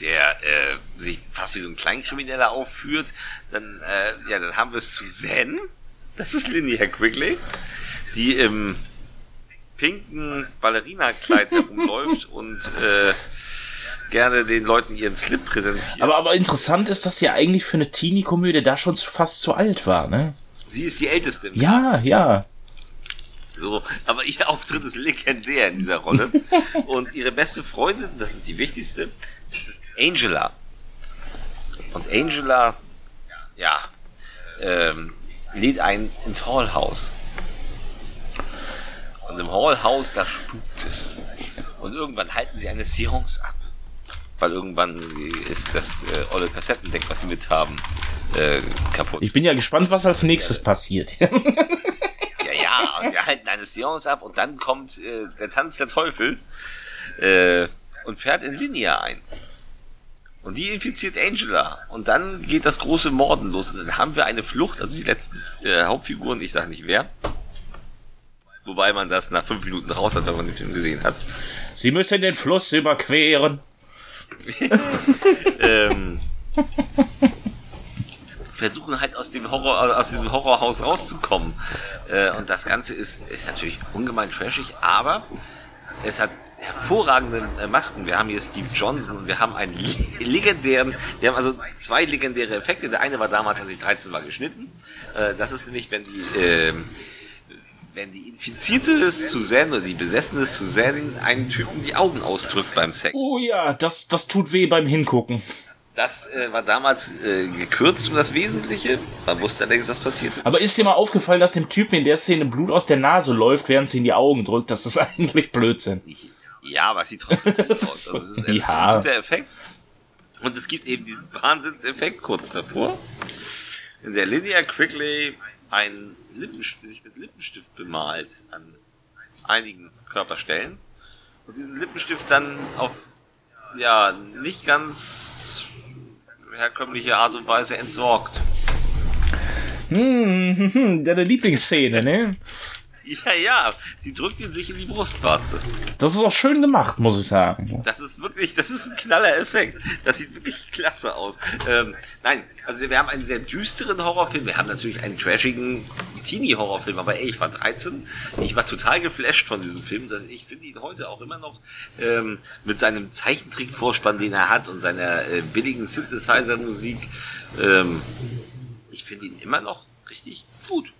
der äh, sich fast wie so ein Kleinkrimineller aufführt. Dann, äh, ja, dann haben wir Suzanne, das ist Linnea Quigley, die im pinken Ballerina-Kleid herumläuft und äh, gerne den Leuten ihren Slip präsentiert. Aber, aber interessant ist, dass sie eigentlich für eine Teenie-Komödie da schon fast zu alt war, ne? Sie ist die Älteste. Ja, ja. So, aber ihr Auftritt ist legendär in dieser Rolle. und ihre beste Freundin, das ist die wichtigste, das ist Angela. Und Angela, ja, ähm, lädt einen ins Hallhaus. Und im Hallhaus, da spukt es. Und irgendwann halten sie eine Seance ab. Weil irgendwann ist das äh, olle Kassettendeck, was sie mit haben, äh, kaputt. Ich bin ja gespannt, was als nächstes passiert. ja, ja, und wir halten eine Seance ab und dann kommt äh, der Tanz der Teufel äh, und fährt in Linie ein. Und die infiziert Angela. Und dann geht das große Morden los. Und dann haben wir eine Flucht, also die letzten äh, Hauptfiguren, ich sage nicht wer. Wobei man das nach fünf Minuten raus hat, wenn man den Film gesehen hat. Sie müssen den Fluss überqueren. ähm, versuchen halt aus dem Horror, aus diesem Horrorhaus rauszukommen. Äh, und das Ganze ist, ist natürlich ungemein trashig, aber es hat hervorragende äh, Masken. Wir haben hier Steve Johnson und wir haben einen legendären, wir haben also zwei legendäre Effekte. Der eine war damals, als ich 13 war, geschnitten. Äh, das ist nämlich, wenn die, äh, wenn die infizierte Suzanne oder die besessene Suzanne einen Typen die Augen ausdrückt beim Sex. Oh ja, das, das tut weh beim Hingucken. Das äh, war damals äh, gekürzt um das Wesentliche. Man wusste allerdings, was passierte. Aber ist dir mal aufgefallen, dass dem Typen in der Szene Blut aus der Nase läuft, während sie in die Augen drückt? Das ist eigentlich Blödsinn. Ich, ja, aber es sieht trotzdem gut aus. Also es ist, es ja. ist ein guter Effekt. Und es gibt eben diesen Wahnsinnseffekt kurz davor, in der Lydia Quigley ein Lippenstift, sich mit Lippenstift bemalt an einigen Körperstellen und diesen Lippenstift dann auf ja nicht ganz herkömmliche Art und Weise entsorgt. Hm, hm, hm, deine Lieblingsszene, ne? Ja, ja, sie drückt ihn sich in die Brustwarze. Das ist auch schön gemacht, muss ich sagen. Das ist wirklich, das ist ein knaller Effekt. Das sieht wirklich klasse aus. Ähm, nein, also wir haben einen sehr düsteren Horrorfilm. Wir haben natürlich einen trashigen Teenie-Horrorfilm, aber ey, ich war 13. Ich war total geflasht von diesem Film. Ich finde ihn heute auch immer noch ähm, mit seinem Zeichentrick-Vorspann, den er hat und seiner äh, billigen Synthesizer-Musik. Ähm, ich finde ihn immer noch richtig gut.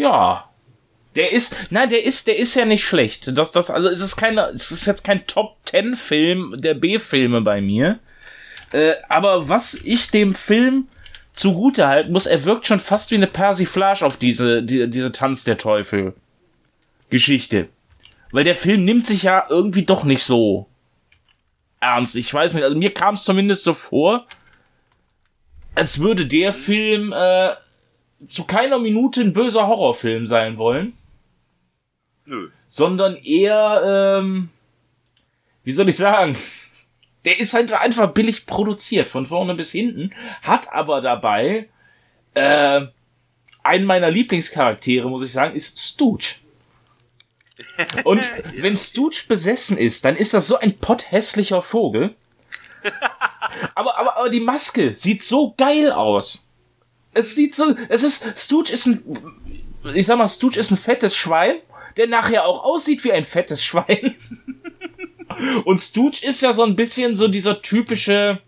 Ja. Der ist, nein, der ist, der ist ja nicht schlecht. Das, das, also es ist keine, es ist jetzt kein Top Ten Film der B-Filme bei mir. Äh, aber was ich dem Film zugute halten muss, er wirkt schon fast wie eine Persiflage auf diese, die, diese Tanz der Teufel Geschichte. Weil der Film nimmt sich ja irgendwie doch nicht so ernst. Ich weiß nicht, also mir kam es zumindest so vor, als würde der Film äh, zu keiner Minute ein böser Horrorfilm sein wollen. Nö. Sondern eher, ähm, wie soll ich sagen? Der ist halt einfach billig produziert, von vorne bis hinten, hat aber dabei, äh, einen meiner Lieblingscharaktere, muss ich sagen, ist Stooge. Und wenn Stooge besessen ist, dann ist das so ein potthässlicher Vogel. Aber, aber, aber die Maske sieht so geil aus. Es sieht so, es ist, Stooge ist ein, ich sag mal, Stooge ist ein fettes Schwein, der nachher auch aussieht wie ein fettes Schwein. Und Stooge ist ja so ein bisschen so dieser typische,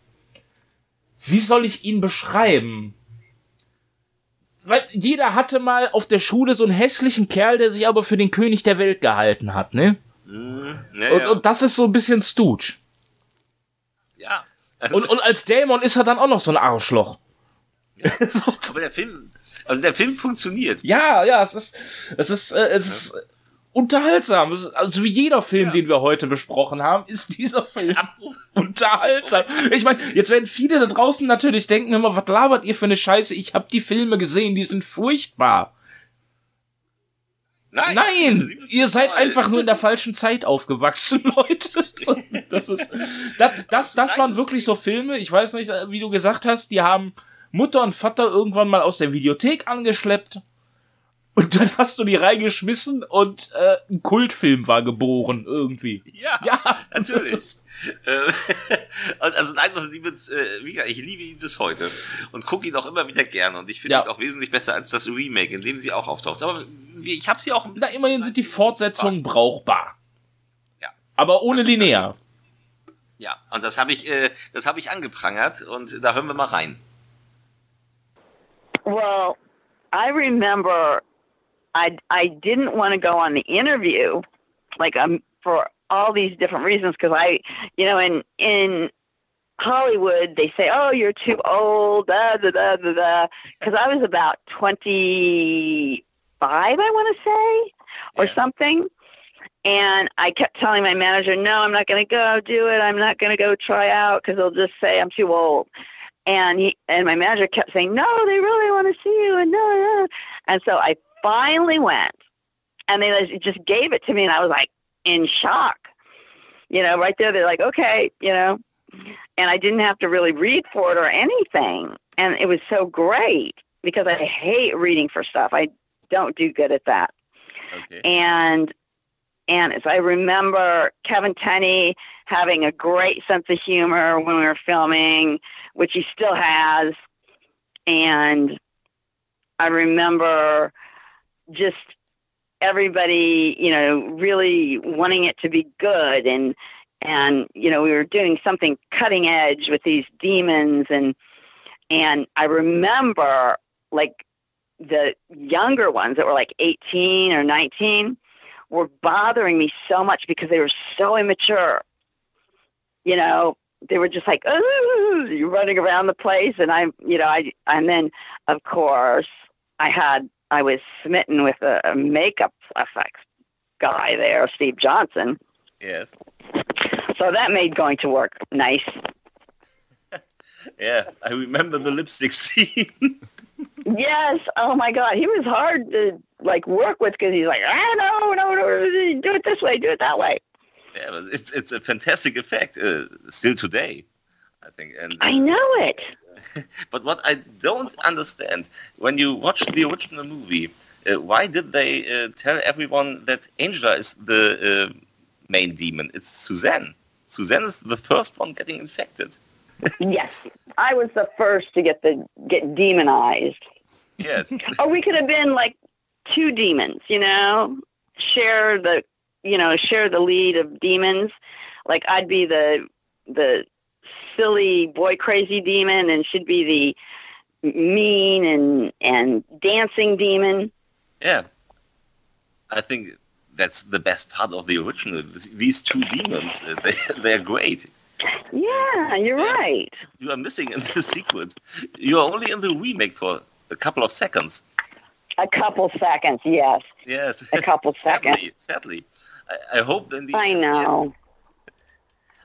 wie soll ich ihn beschreiben? Weil jeder hatte mal auf der Schule so einen hässlichen Kerl, der sich aber für den König der Welt gehalten hat, ne? Ja, und, und, das ist so ein bisschen Stooge. Ja. Also und, und als Dämon ist er dann auch noch so ein Arschloch. so. Aber der Film, also der Film funktioniert. Ja, ja, es ist, es ist, äh, es ist unterhaltsam. Ist, also wie jeder Film, ja. den wir heute besprochen haben, ist dieser Film unterhaltsam. Ich meine, jetzt werden viele da draußen natürlich denken immer, was labert ihr für eine Scheiße? Ich habe die Filme gesehen, die sind furchtbar. Nein, Nein ihr seid einfach nur in der falschen Zeit aufgewachsen, Leute. Das ist, das, das, das waren wirklich so Filme. Ich weiß nicht, wie du gesagt hast, die haben Mutter und Vater irgendwann mal aus der Videothek angeschleppt. und dann hast du die reingeschmissen und äh, ein Kultfilm war geboren irgendwie. Ja, ja natürlich. Äh, also Night of the Demons, äh, wie gesagt, ich liebe ihn bis heute und gucke ihn auch immer wieder gerne und ich finde ja. ihn auch wesentlich besser als das Remake, in dem sie auch auftaucht. Aber ich habe sie auch. Na, immerhin sind die Fortsetzungen brauchbar. Ja. Aber ohne linear. Ja, und das habe ich, äh, das habe ich angeprangert und da hören wir mal rein. Well, I remember I I didn't want to go on the interview, like um for all these different reasons because I, you know, in in Hollywood they say, oh, you're too old, da da da da da, because I was about twenty five, I want to say, or yeah. something. And I kept telling my manager, no, I'm not going to go do it. I'm not going to go try out because they'll just say I'm too old. And he and my manager kept saying, no, they really want to see you. And no, no. And so I finally went and they just gave it to me and I was like in shock. You know, right there, they're like, okay, you know, and I didn't have to really read for it or anything. And it was so great because I hate reading for stuff. I don't do good at that. Okay. And and as I remember Kevin Tenney having a great sense of humor when we were filming, which he still has. And I remember just everybody, you know, really wanting it to be good and and you know, we were doing something cutting edge with these demons and and I remember like the younger ones that were like 18 or 19 were bothering me so much because they were so immature. You know, they were just like, oh, you're running around the place. And I, you know, I, and then of course I had I was smitten with a, a makeup effects guy there, Steve Johnson. Yes. So that made going to work nice. yeah, I remember the lipstick scene. Yes. Oh my God, he was hard to like work with because he's like, ah, no, no, no, do it this way, do it that way. Yeah, but it's it's a fantastic effect uh, still today, I think. And uh, I know it. but what I don't understand, when you watch the original movie, uh, why did they uh, tell everyone that Angela is the uh, main demon? It's Suzanne. Suzanne is the first one getting infected. Yes, I was the first to get the get demonized. Yes. or we could have been like two demons, you know, share the, you know, share the lead of demons. Like I'd be the the silly boy crazy demon and should be the mean and and dancing demon. Yeah. I think that's the best part of the original. These two demons, they they're great. Yeah, you're right. You are missing in the sequence. You are only in the remake for a couple of seconds. A couple seconds, yes. Yes. A couple sadly, seconds. Sadly, I, I hope then the. I know.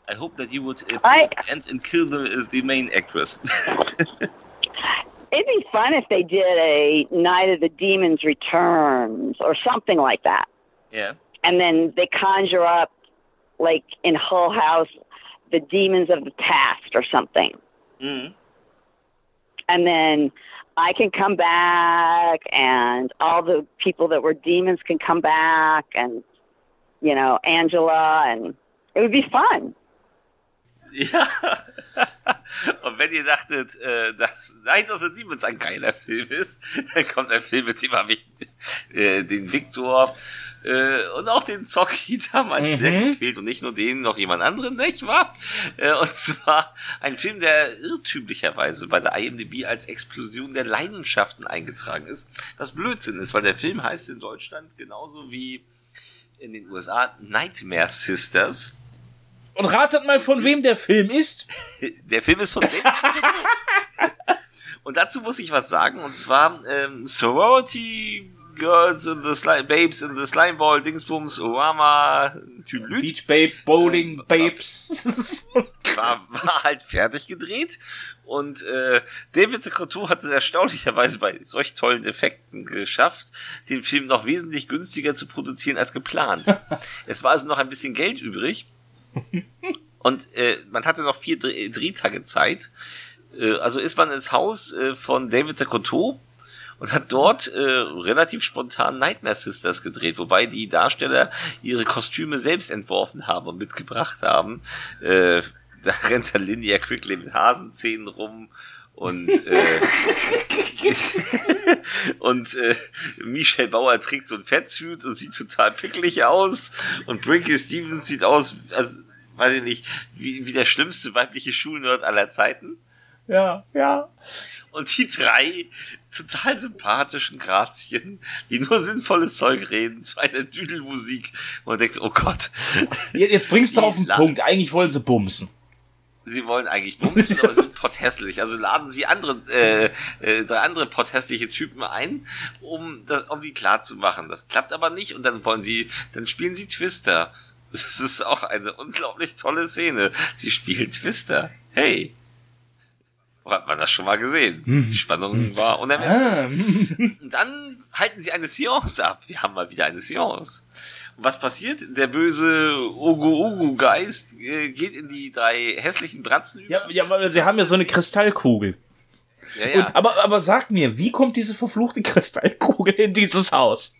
I hope that you would uh, I, and, and kill the the main actress. It'd be fun if they did a Night of the Demons Returns or something like that. Yeah. And then they conjure up, like in Hull House, the demons of the past or something. Mm. And then I can come back, and all the people that were demons can come back, and you know Angela, and it would be fun. Ja. Und wenn ihr dachtet, äh, dass Night of the Demons ein geiler Film ist, dann kommt ein Film, mit dem habe ich äh, den Victor äh, und auch den Zocki damals mhm. sehr gefehlt und nicht nur den, noch jemand anderen, nicht wahr? Äh, und zwar ein Film, der irrtümlicherweise bei der IMDb als Explosion der Leidenschaften eingetragen ist, was Blödsinn ist, weil der Film heißt in Deutschland genauso wie in den USA Nightmare Sisters. Und ratet mal, von wem der Film ist. der Film ist von wem? Und dazu muss ich was sagen, und zwar ähm, Sorority Girls in the Slime, Babes in the Slime Ball, Dingsbums, Orama, Tülüt. Beach Babe, Bowling Babes. War, war halt fertig gedreht. Und äh, David Couture hat es erstaunlicherweise bei solch tollen Effekten geschafft, den Film noch wesentlich günstiger zu produzieren als geplant. es war also noch ein bisschen Geld übrig. Und äh, man hatte noch vier Dreh Drehtage Zeit. Äh, also ist man ins Haus äh, von David Couture und hat dort äh, relativ spontan Nightmare Sisters gedreht, wobei die Darsteller ihre Kostüme selbst entworfen haben und mitgebracht haben. Äh, da rennt der Linnea Quickly mit Hasenzähnen rum und äh, und äh, Michelle Bauer trägt so ein Fettsuit und sieht total picklig aus und Brinky Stevens sieht aus, also weiß ich nicht, wie, wie der schlimmste weibliche Schulnerd aller Zeiten. Ja, ja. Und die drei total sympathischen Grazien, die nur sinnvolles Zeug reden, zu einer Düdelmusik. Und man denkt, oh Gott. Jetzt bringst du auf den Punkt. Eigentlich wollen sie bumsen. Sie wollen eigentlich bumsen, aber sind potthässlich. Also laden sie andere, äh, äh, drei andere potthässliche Typen ein, um, um die klar zu machen. Das klappt aber nicht und dann wollen sie, dann spielen sie Twister. Das ist auch eine unglaublich tolle Szene. Sie spielen Twister. Hey. Hat man das schon mal gesehen? Die Spannung war unermesslich. Ah. Und dann halten sie eine Seance ab. Wir haben mal wieder eine Seance. Und was passiert? Der böse Ugu-Ugu-Geist äh, geht in die drei hässlichen Bratzen über. Ja, ja, weil sie haben ja so eine Kristallkugel. Ja, ja. Und, aber, aber sag mir, wie kommt diese verfluchte Kristallkugel in dieses Haus?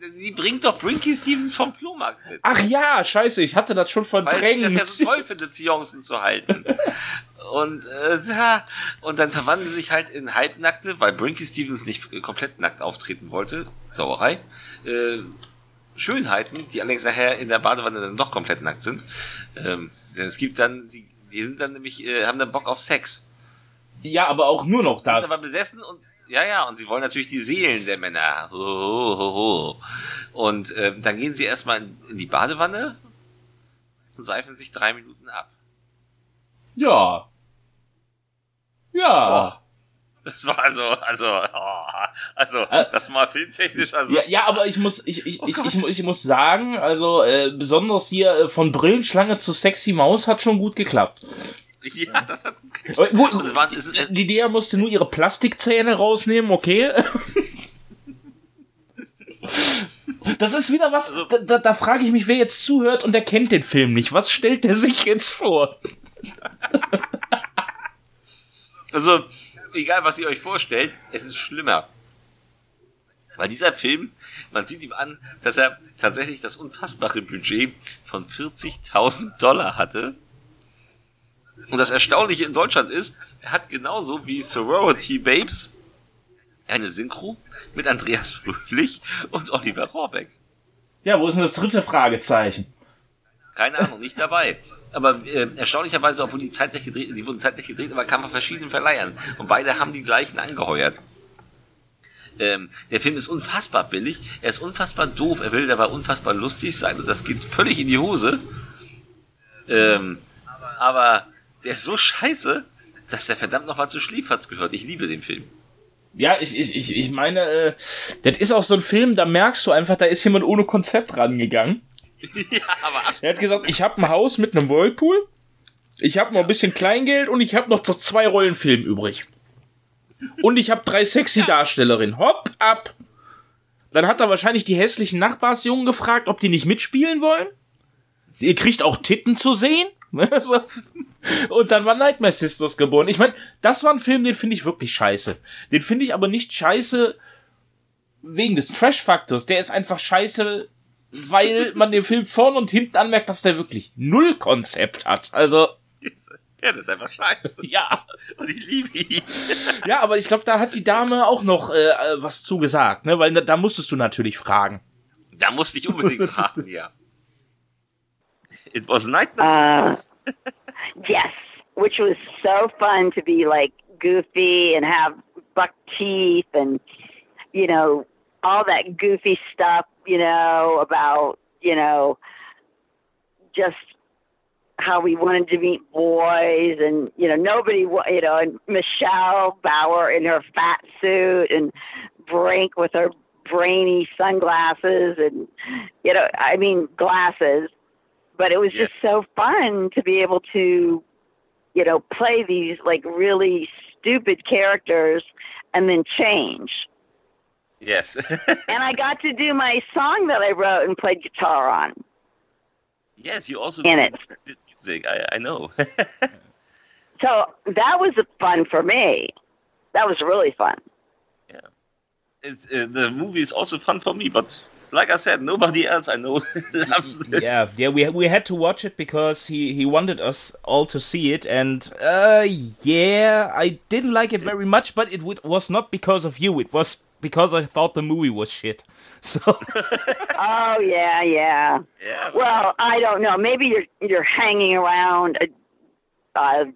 Die bringt doch Brinky Stevens vom Flohmarkt mit. Ach ja, scheiße, ich hatte das schon verdrängt. Weil das ja so toll findet, Seancen zu halten. und, äh, ja, und dann verwandeln sie sich halt in Halbnackte, weil Brinky Stevens nicht komplett nackt auftreten wollte. Sauerei. Äh, Schönheiten, die allerdings nachher in der Badewanne dann doch komplett nackt sind. Ähm, denn es gibt dann, die, die sind dann nämlich, äh, haben dann Bock auf Sex. Ja, aber auch nur noch das. Sind aber besessen und ja, ja, und sie wollen natürlich die Seelen der Männer. Und äh, dann gehen sie erstmal in, in die Badewanne und seifen sich drei Minuten ab. Ja. Ja. Boah. Das war also, also, oh, also, äh, das war filmtechnisch, also. Ja, ja aber ich muss, ich, ich, oh ich, ich, ich, muss sagen, also, äh, besonders hier äh, von Brillenschlange zu Sexy Maus hat schon gut geklappt. Ja, das hat. Gut, das war, das ist, die Dea musste nur ihre Plastikzähne rausnehmen, okay? Das ist wieder was, also, da, da, da frage ich mich, wer jetzt zuhört und der kennt den Film nicht. Was stellt der sich jetzt vor? Also, egal was ihr euch vorstellt, es ist schlimmer. Weil dieser Film, man sieht ihm an, dass er tatsächlich das unfassbare Budget von 40.000 Dollar hatte und das Erstaunliche in Deutschland ist, er hat genauso wie Sorority Babes eine Synchro mit Andreas Fröhlich und Oliver Rohrbeck. Ja, wo ist denn das dritte Fragezeichen? Keine Ahnung, nicht dabei. Aber äh, erstaunlicherweise, obwohl die zeitlich gedreht, die wurden zeitlich gedreht, aber kamen von verschiedenen Verleihern. Und beide haben die gleichen angeheuert. Ähm, der Film ist unfassbar billig, er ist unfassbar doof, er will dabei unfassbar lustig sein und das geht völlig in die Hose. Ähm, aber der ist so scheiße, dass der verdammt nochmal zu Schlieferz gehört. Ich liebe den Film. Ja, ich, ich, ich meine, äh, das ist auch so ein Film, da merkst du einfach, da ist jemand ohne Konzept rangegangen. ja, aber absolut. Er hat gesagt, ich habe ein Haus mit einem Whirlpool, ich habe noch ein bisschen Kleingeld und ich habe noch zwei Rollen Film übrig. Und ich habe drei sexy Darstellerinnen. Hopp, ab. Dann hat er wahrscheinlich die hässlichen Nachbarsjungen gefragt, ob die nicht mitspielen wollen. Ihr kriegt auch Titten zu sehen. Und dann war Nightmare Sisters geboren. Ich meine, das war ein Film, den finde ich wirklich scheiße. Den finde ich aber nicht scheiße wegen des Trash-Faktors. Der ist einfach scheiße, weil man dem Film vorne und hinten anmerkt, dass der wirklich null Konzept hat. Also. Ja, das ist einfach scheiße. Ja. Und ich liebe ihn. Ja, aber ich glaube, da hat die Dame auch noch äh, was zugesagt, ne? Weil da, da musstest du natürlich fragen. Da musste ich unbedingt fragen, ja. It was Nightmare. Uh, yes, which was so fun to be like goofy and have buck teeth and you know all that goofy stuff. You know about you know just how we wanted to meet boys and you know nobody you know and Michelle Bauer in her fat suit and Brink with her brainy sunglasses and you know I mean glasses but it was just so fun to be able to, you know, play these like really stupid characters and then change. Yes. and I got to do my song that I wrote and played guitar on. Yes, you also in it. Music. I, I know. so that was fun for me. That was really fun. Yeah. It's, uh, the movie is also fun for me, but like I said, nobody else I know loves it. Yeah, yeah, we we had to watch it because he he wanted us all to see it, and uh, yeah, I didn't like it very much, but it was not because of you. It was because I thought the movie was shit. So. oh yeah, yeah. Yeah. Well, I don't know. Maybe you're you're hanging around a, a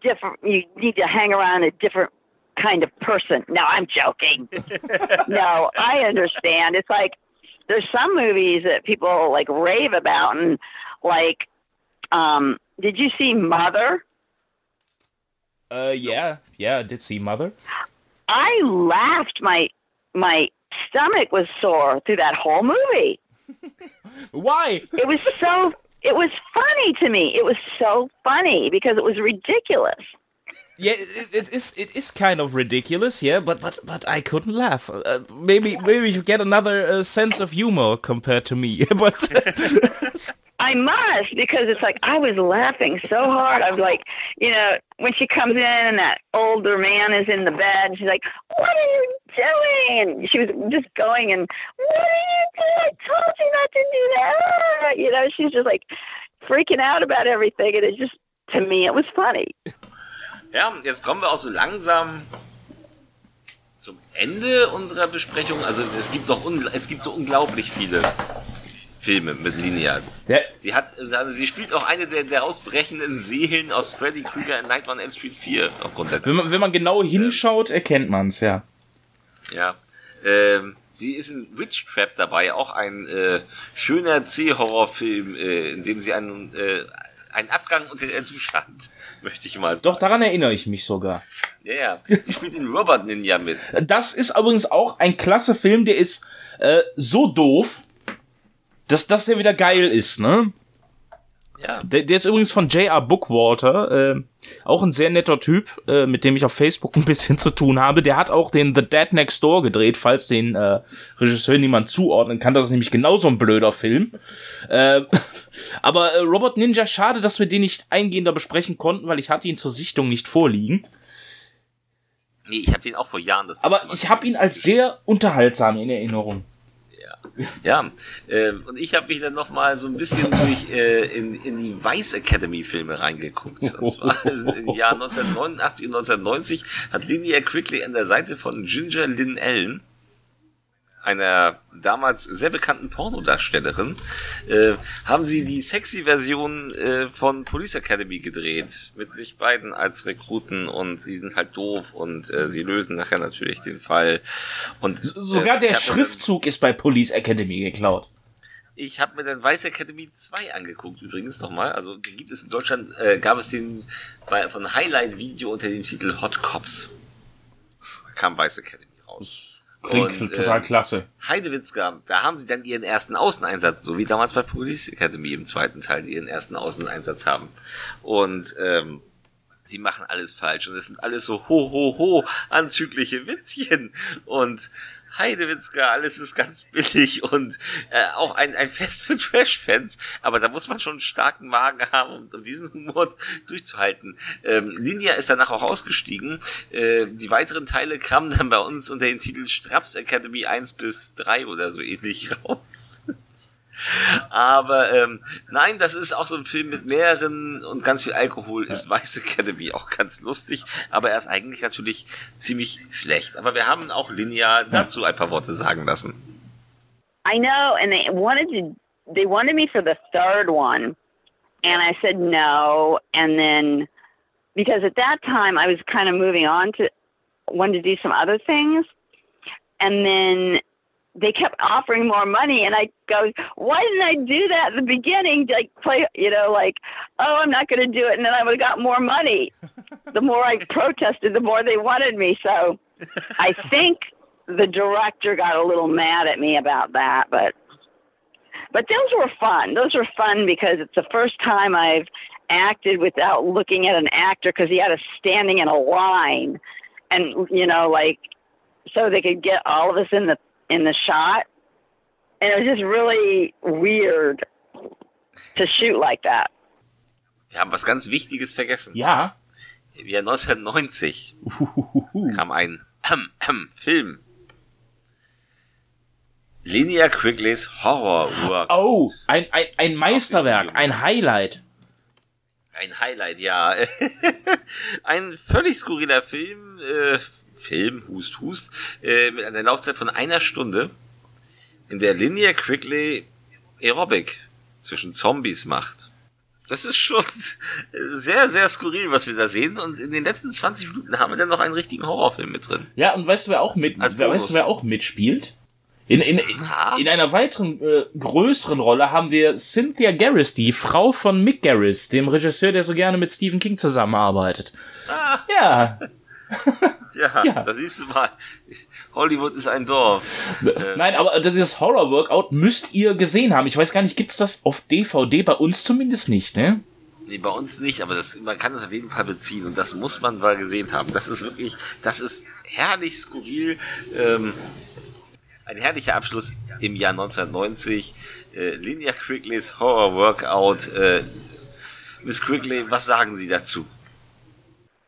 different. You need to hang around a different kind of person. No, I'm joking. no, I understand. It's like there's some movies that people like rave about and like um did you see Mother? Uh yeah, yeah, I did see Mother. I laughed my my stomach was sore through that whole movie. Why? It was so it was funny to me. It was so funny because it was ridiculous yeah, it, it is it is kind of ridiculous, yeah, but but but I couldn't laugh. Uh, maybe maybe you get another uh, sense of humor compared to me, but I must because it's like I was laughing so hard. I was like, you know, when she comes in and that older man is in the bed, she's like, "What are you doing?" She was just going and, "What are you doing? I told you not to do that." You know, she's just like freaking out about everything, and it just to me it was funny. Ja, jetzt kommen wir auch so langsam zum Ende unserer Besprechung. Also es gibt doch es gibt so unglaublich viele Filme mit Lineal. Ja. Sie hat, also sie spielt auch eine der, der ausbrechenden Seelen aus Freddy Krueger in Nightmare on Elm Street 4 aufgrund der wenn man, wenn man genau hinschaut, erkennt man es, ja. Ja. Ähm, sie ist in Witch Trap dabei, auch ein äh, schöner C-Horrorfilm, äh, in dem sie einen, äh, einen Abgang unter den Zustand möchte ich mal sagen. Doch, daran erinnere ich mich sogar. Ja, ja. Sie spielt in Robot Ninja mit. Das ist übrigens auch ein klasse Film, der ist äh, so doof, dass das ja wieder geil ist, ne? Ja. Der, der ist übrigens von J.R. Bookwalter, äh, auch ein sehr netter Typ, äh, mit dem ich auf Facebook ein bisschen zu tun habe. Der hat auch den The Dead Next Door gedreht, falls den äh, Regisseur niemand zuordnen kann. Das ist nämlich genauso ein blöder Film. Äh, aber äh, Robot Ninja, schade, dass wir den nicht eingehender besprechen konnten, weil ich hatte ihn zur Sichtung nicht vorliegen. Nee, ich habe den auch vor Jahren. Das aber ich habe ihn als sehr unterhaltsam in Erinnerung. Ja, äh, und ich habe mich dann noch mal so ein bisschen durch äh, in, in die Vice Academy Filme reingeguckt. Und zwar im Jahr 1989 und 1990 hat Linnea Quickly an der Seite von Ginger Lynn Allen einer damals sehr bekannten Pornodarstellerin, äh, haben sie die sexy Version äh, von Police Academy gedreht. Mit sich beiden als Rekruten und sie sind halt doof und äh, sie lösen nachher natürlich den Fall. Und sogar äh, der Schriftzug ist bei Police Academy geklaut. Ich habe mir dann Vice Academy 2 angeguckt, übrigens nochmal. Also den gibt es in Deutschland, äh, gab es den bei, von Highlight Video unter dem Titel Hot Cops. Kam Vice Academy raus. Klingt und, total äh, klasse. Heidewitzka, da haben sie dann ihren ersten Außeneinsatz, so wie damals bei Police Academy im zweiten Teil, die ihren ersten Außeneinsatz haben. Und ähm, sie machen alles falsch und es sind alles so ho ho ho anzügliche Witzchen und Heidewitzka, alles ist ganz billig und äh, auch ein, ein Fest für Trash-Fans. Aber da muss man schon einen starken Magen haben, um, um diesen Humor durchzuhalten. Ähm, Ninja ist danach auch ausgestiegen. Äh, die weiteren Teile kamen dann bei uns unter den Titel Straps Academy 1 bis 3 oder so ähnlich raus. Aber ähm, nein, das ist auch so ein Film mit mehreren und ganz viel Alkohol. Ist Vice Academy auch ganz lustig, aber er ist eigentlich natürlich ziemlich schlecht. Aber wir haben auch Linear dazu ein paar Worte sagen lassen. I know, and they wanted to, they wanted me for the third one, and I said no, and then because at that time I was kind of moving on to wanted to do some other things, and then they kept offering more money and I go, why didn't I do that at the beginning? Like play, you know, like, oh, I'm not going to do it. And then I would have got more money. the more I protested, the more they wanted me. So I think the director got a little mad at me about that, but, but those were fun. Those were fun because it's the first time I've acted without looking at an actor because he had us standing in a line and, you know, like, so they could get all of us in the in the shot. And it was just really weird to shoot like that. Wir haben was ganz Wichtiges vergessen. Ja. Im Jahr 1990 kam ein ähm, ähm, Film Linear Quigleys Horror Work. Oh, ein, ein, ein Meisterwerk, ein Highlight. Ein Highlight, ja. ein völlig skurriler Film, äh, Film, Hust, Hust, äh, mit einer Laufzeit von einer Stunde, in der Linear Quigley Aerobic zwischen Zombies macht. Das ist schon sehr, sehr skurril, was wir da sehen. Und in den letzten 20 Minuten haben wir dann noch einen richtigen Horrorfilm mit drin. Ja, und weißt du, wer auch mit, wer, weißt du, wer auch mitspielt? In, in, in, in einer weiteren äh, größeren Rolle haben wir Cynthia Garris, die Frau von Mick Garris, dem Regisseur, der so gerne mit Stephen King zusammenarbeitet. Ah. Ja. Tja, ja. da siehst du mal. Hollywood ist ein Dorf. Äh, Nein, aber dieses Horror-Workout müsst ihr gesehen haben. Ich weiß gar nicht, gibt's das auf DVD? Bei uns zumindest nicht, ne? Nee, bei uns nicht, aber das, man kann es auf jeden Fall beziehen und das muss man mal gesehen haben. Das ist wirklich, das ist herrlich skurril. Ähm, ein herrlicher Abschluss im Jahr 1990. Äh, Linear Quigleys Horror Workout. Äh, Miss Quigley, was sagen Sie dazu?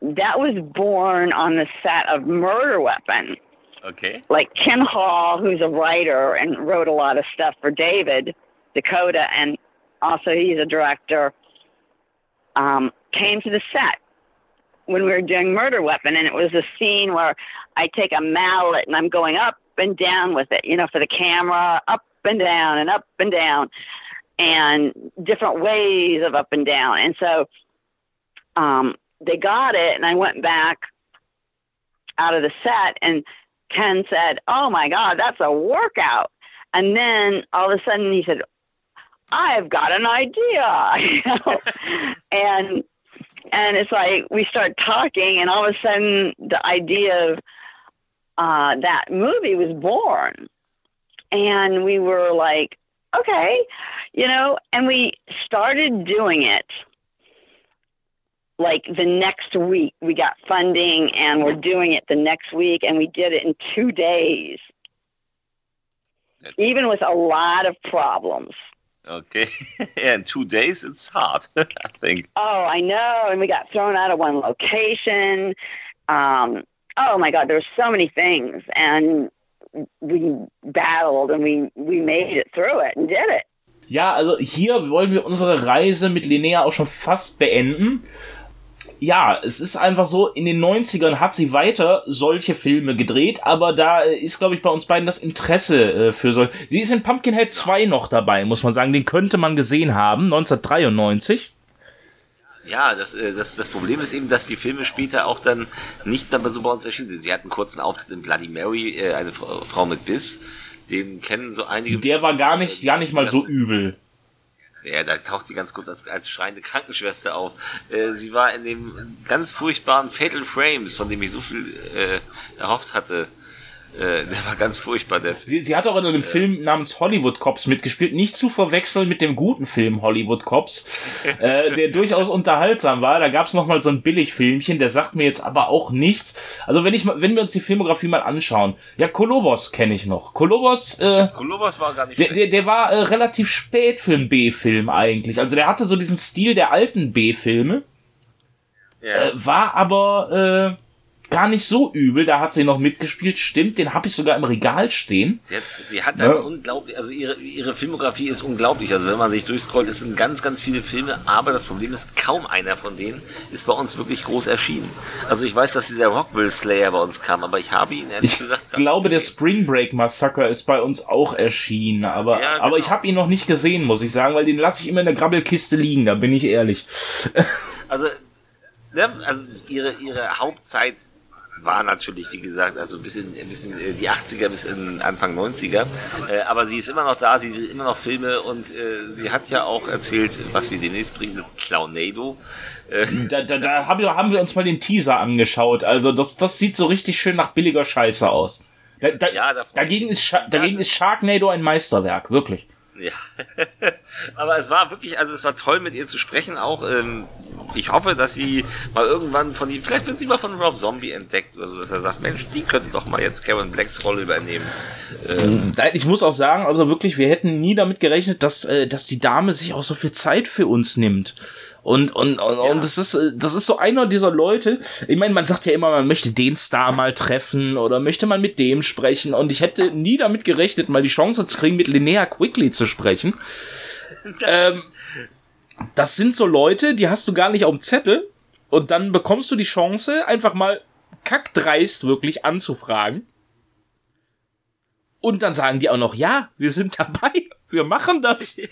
That was born on the set of Murder Weapon. Okay. Like Ken Hall, who's a writer and wrote a lot of stuff for David Dakota, and also he's a director, um, came to the set when we were doing Murder Weapon, and it was a scene where I take a mallet and I'm going up and down with it, you know, for the camera, up and down and up and down, and different ways of up and down. And so um, they got it, and I went back out of the set, and Ken said, "Oh my God, that's a workout." And then all of a sudden he said, "I've got an idea," and and it's like we start talking, and all of a sudden the idea of uh, that movie was born, and we were like, "Okay," you know, and we started doing it like the next week we got funding and we're doing it the next week and we did it in two days. Even with a lot of problems. Okay. And two days? It's hard i think. Oh i know. And we got thrown out of one location. Um, oh my god there's so many things. And we battled and we we made it through it and did it. Ja, also hier wollen wir unsere Reise mit Linnea auch schon fast beenden. Ja, es ist einfach so, in den 90ern hat sie weiter solche Filme gedreht, aber da ist, glaube ich, bei uns beiden das Interesse äh, für so. Sie ist in Pumpkinhead 2 noch dabei, muss man sagen. Den könnte man gesehen haben, 1993. Ja, das, äh, das, das Problem ist eben, dass die Filme später auch dann nicht mehr so bei uns erschienen sind. Sie hatten einen kurzen Auftritt in Bloody Mary, äh, eine Frau mit Biss. Den kennen so einige. Der war gar nicht, gar nicht mal so übel. Ja, da taucht sie ganz kurz als, als schreiende Krankenschwester auf. Äh, sie war in dem ganz furchtbaren Fatal Frames, von dem ich so viel äh, erhofft hatte. Äh, der war ganz furchtbar, der. Sie, sie hat auch in einem äh, Film namens Hollywood Cops mitgespielt. Nicht zu verwechseln mit dem guten Film Hollywood Cops, äh, der durchaus unterhaltsam war. Da gab es nochmal so ein Billigfilmchen, der sagt mir jetzt aber auch nichts. Also wenn ich mal, wenn wir uns die Filmografie mal anschauen. Ja, Kolobos kenne ich noch. Kolobos, äh, Kolobos war gar nicht der, der, der war äh, relativ spät für einen B-Film eigentlich. Also der hatte so diesen Stil der alten B-Filme. Ja. Äh, war aber äh, gar nicht so übel. Da hat sie noch mitgespielt. Stimmt, den habe ich sogar im Regal stehen. Sie hat, sie hat ja. unglaublich, also ihre, ihre Filmografie ist unglaublich. Also wenn man sich durchscrollt, es sind ganz, ganz viele Filme, aber das Problem ist, kaum einer von denen ist bei uns wirklich groß erschienen. Also ich weiß, dass dieser Rockville Slayer bei uns kam, aber ich habe ihn ehrlich ich gesagt. Ich glaube, der Spring Break Massacre ist bei uns auch erschienen, aber, ja, genau. aber ich habe ihn noch nicht gesehen, muss ich sagen, weil den lasse ich immer in der Grabbelkiste liegen, da bin ich ehrlich. Also ne, also ihre, ihre Hauptzeit war natürlich, wie gesagt, also bis in, bis in äh, die 80er, bis in Anfang 90er. Äh, aber sie ist immer noch da, sie dreht immer noch Filme und äh, sie hat ja auch erzählt, was sie demnächst bringt mit Clownado. Äh, da, da, da haben, wir, haben wir uns mal den Teaser angeschaut. Also das, das sieht so richtig schön nach billiger Scheiße aus. Da, da, ja, dagegen, ist, dagegen ist Sharknado ein Meisterwerk, wirklich. Ja. Aber es war wirklich, also es war toll mit ihr zu sprechen auch. Ähm, ich hoffe, dass sie mal irgendwann von ihm, vielleicht wird sie mal von Rob Zombie entdeckt, also dass er sagt, Mensch, die könnte doch mal jetzt Karen Blacks Rolle übernehmen. Ähm, ich muss auch sagen, also wirklich, wir hätten nie damit gerechnet, dass, äh, dass die Dame sich auch so viel Zeit für uns nimmt. Und, und, und, ja. und das ist, äh, das ist so einer dieser Leute. Ich meine, man sagt ja immer, man möchte den Star mal treffen oder möchte man mit dem sprechen. Und ich hätte nie damit gerechnet, mal die Chance zu kriegen, mit Linnea Quickly zu sprechen. ähm, das sind so Leute, die hast du gar nicht auf dem Zettel. Und dann bekommst du die Chance, einfach mal kackdreist wirklich anzufragen. Und dann sagen die auch noch, ja, wir sind dabei, wir machen das.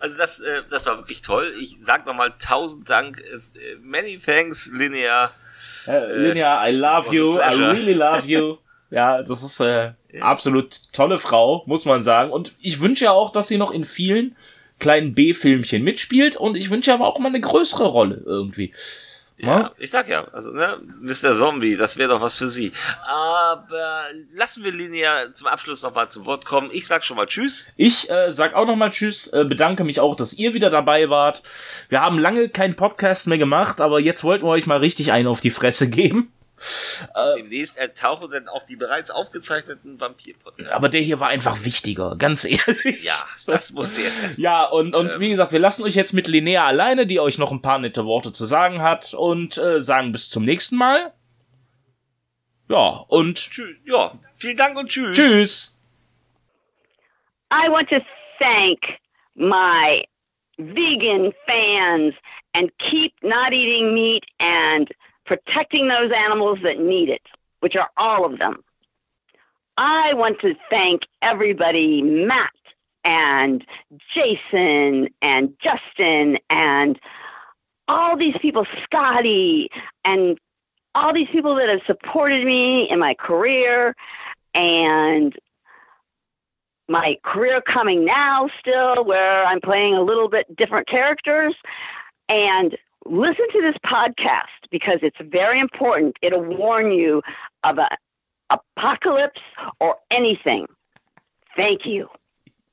Also das, äh, das war wirklich toll. Ich sag nochmal tausend Dank, äh, many thanks, Linear. Äh, Linear, I love you, I really love you. Ja, das ist äh, absolut tolle Frau, muss man sagen. Und ich wünsche ja auch, dass sie noch in vielen kleinen B-Filmchen mitspielt und ich wünsche aber auch mal eine größere Rolle irgendwie. Ja, ich sag ja, also, ne, Mr. Zombie, das wäre doch was für Sie. Aber lassen wir Linia zum Abschluss nochmal zu Wort kommen. Ich sag schon mal Tschüss. Ich äh, sag auch nochmal Tschüss, äh, bedanke mich auch, dass ihr wieder dabei wart. Wir haben lange keinen Podcast mehr gemacht, aber jetzt wollten wir euch mal richtig einen auf die Fresse geben. Äh, Demnächst ertauchen dann auch die bereits aufgezeichneten Vampir-Podcasts. Aber der hier war einfach wichtiger, ganz ehrlich. Ja, das musste jetzt. Ja, und, und ähm, wie gesagt, wir lassen euch jetzt mit Linnea alleine, die euch noch ein paar nette Worte zu sagen hat und äh, sagen bis zum nächsten Mal. Ja, und. Tschüss. Ja, vielen Dank und tschüss. Tschüss. I want to thank my vegan fans and keep not eating meat and protecting those animals that need it, which are all of them. I want to thank everybody, Matt and Jason and Justin and all these people, Scotty and all these people that have supported me in my career and my career coming now still where I'm playing a little bit different characters and listen to this podcast because it's very important. It'll warn you of an apocalypse or anything. Thank you.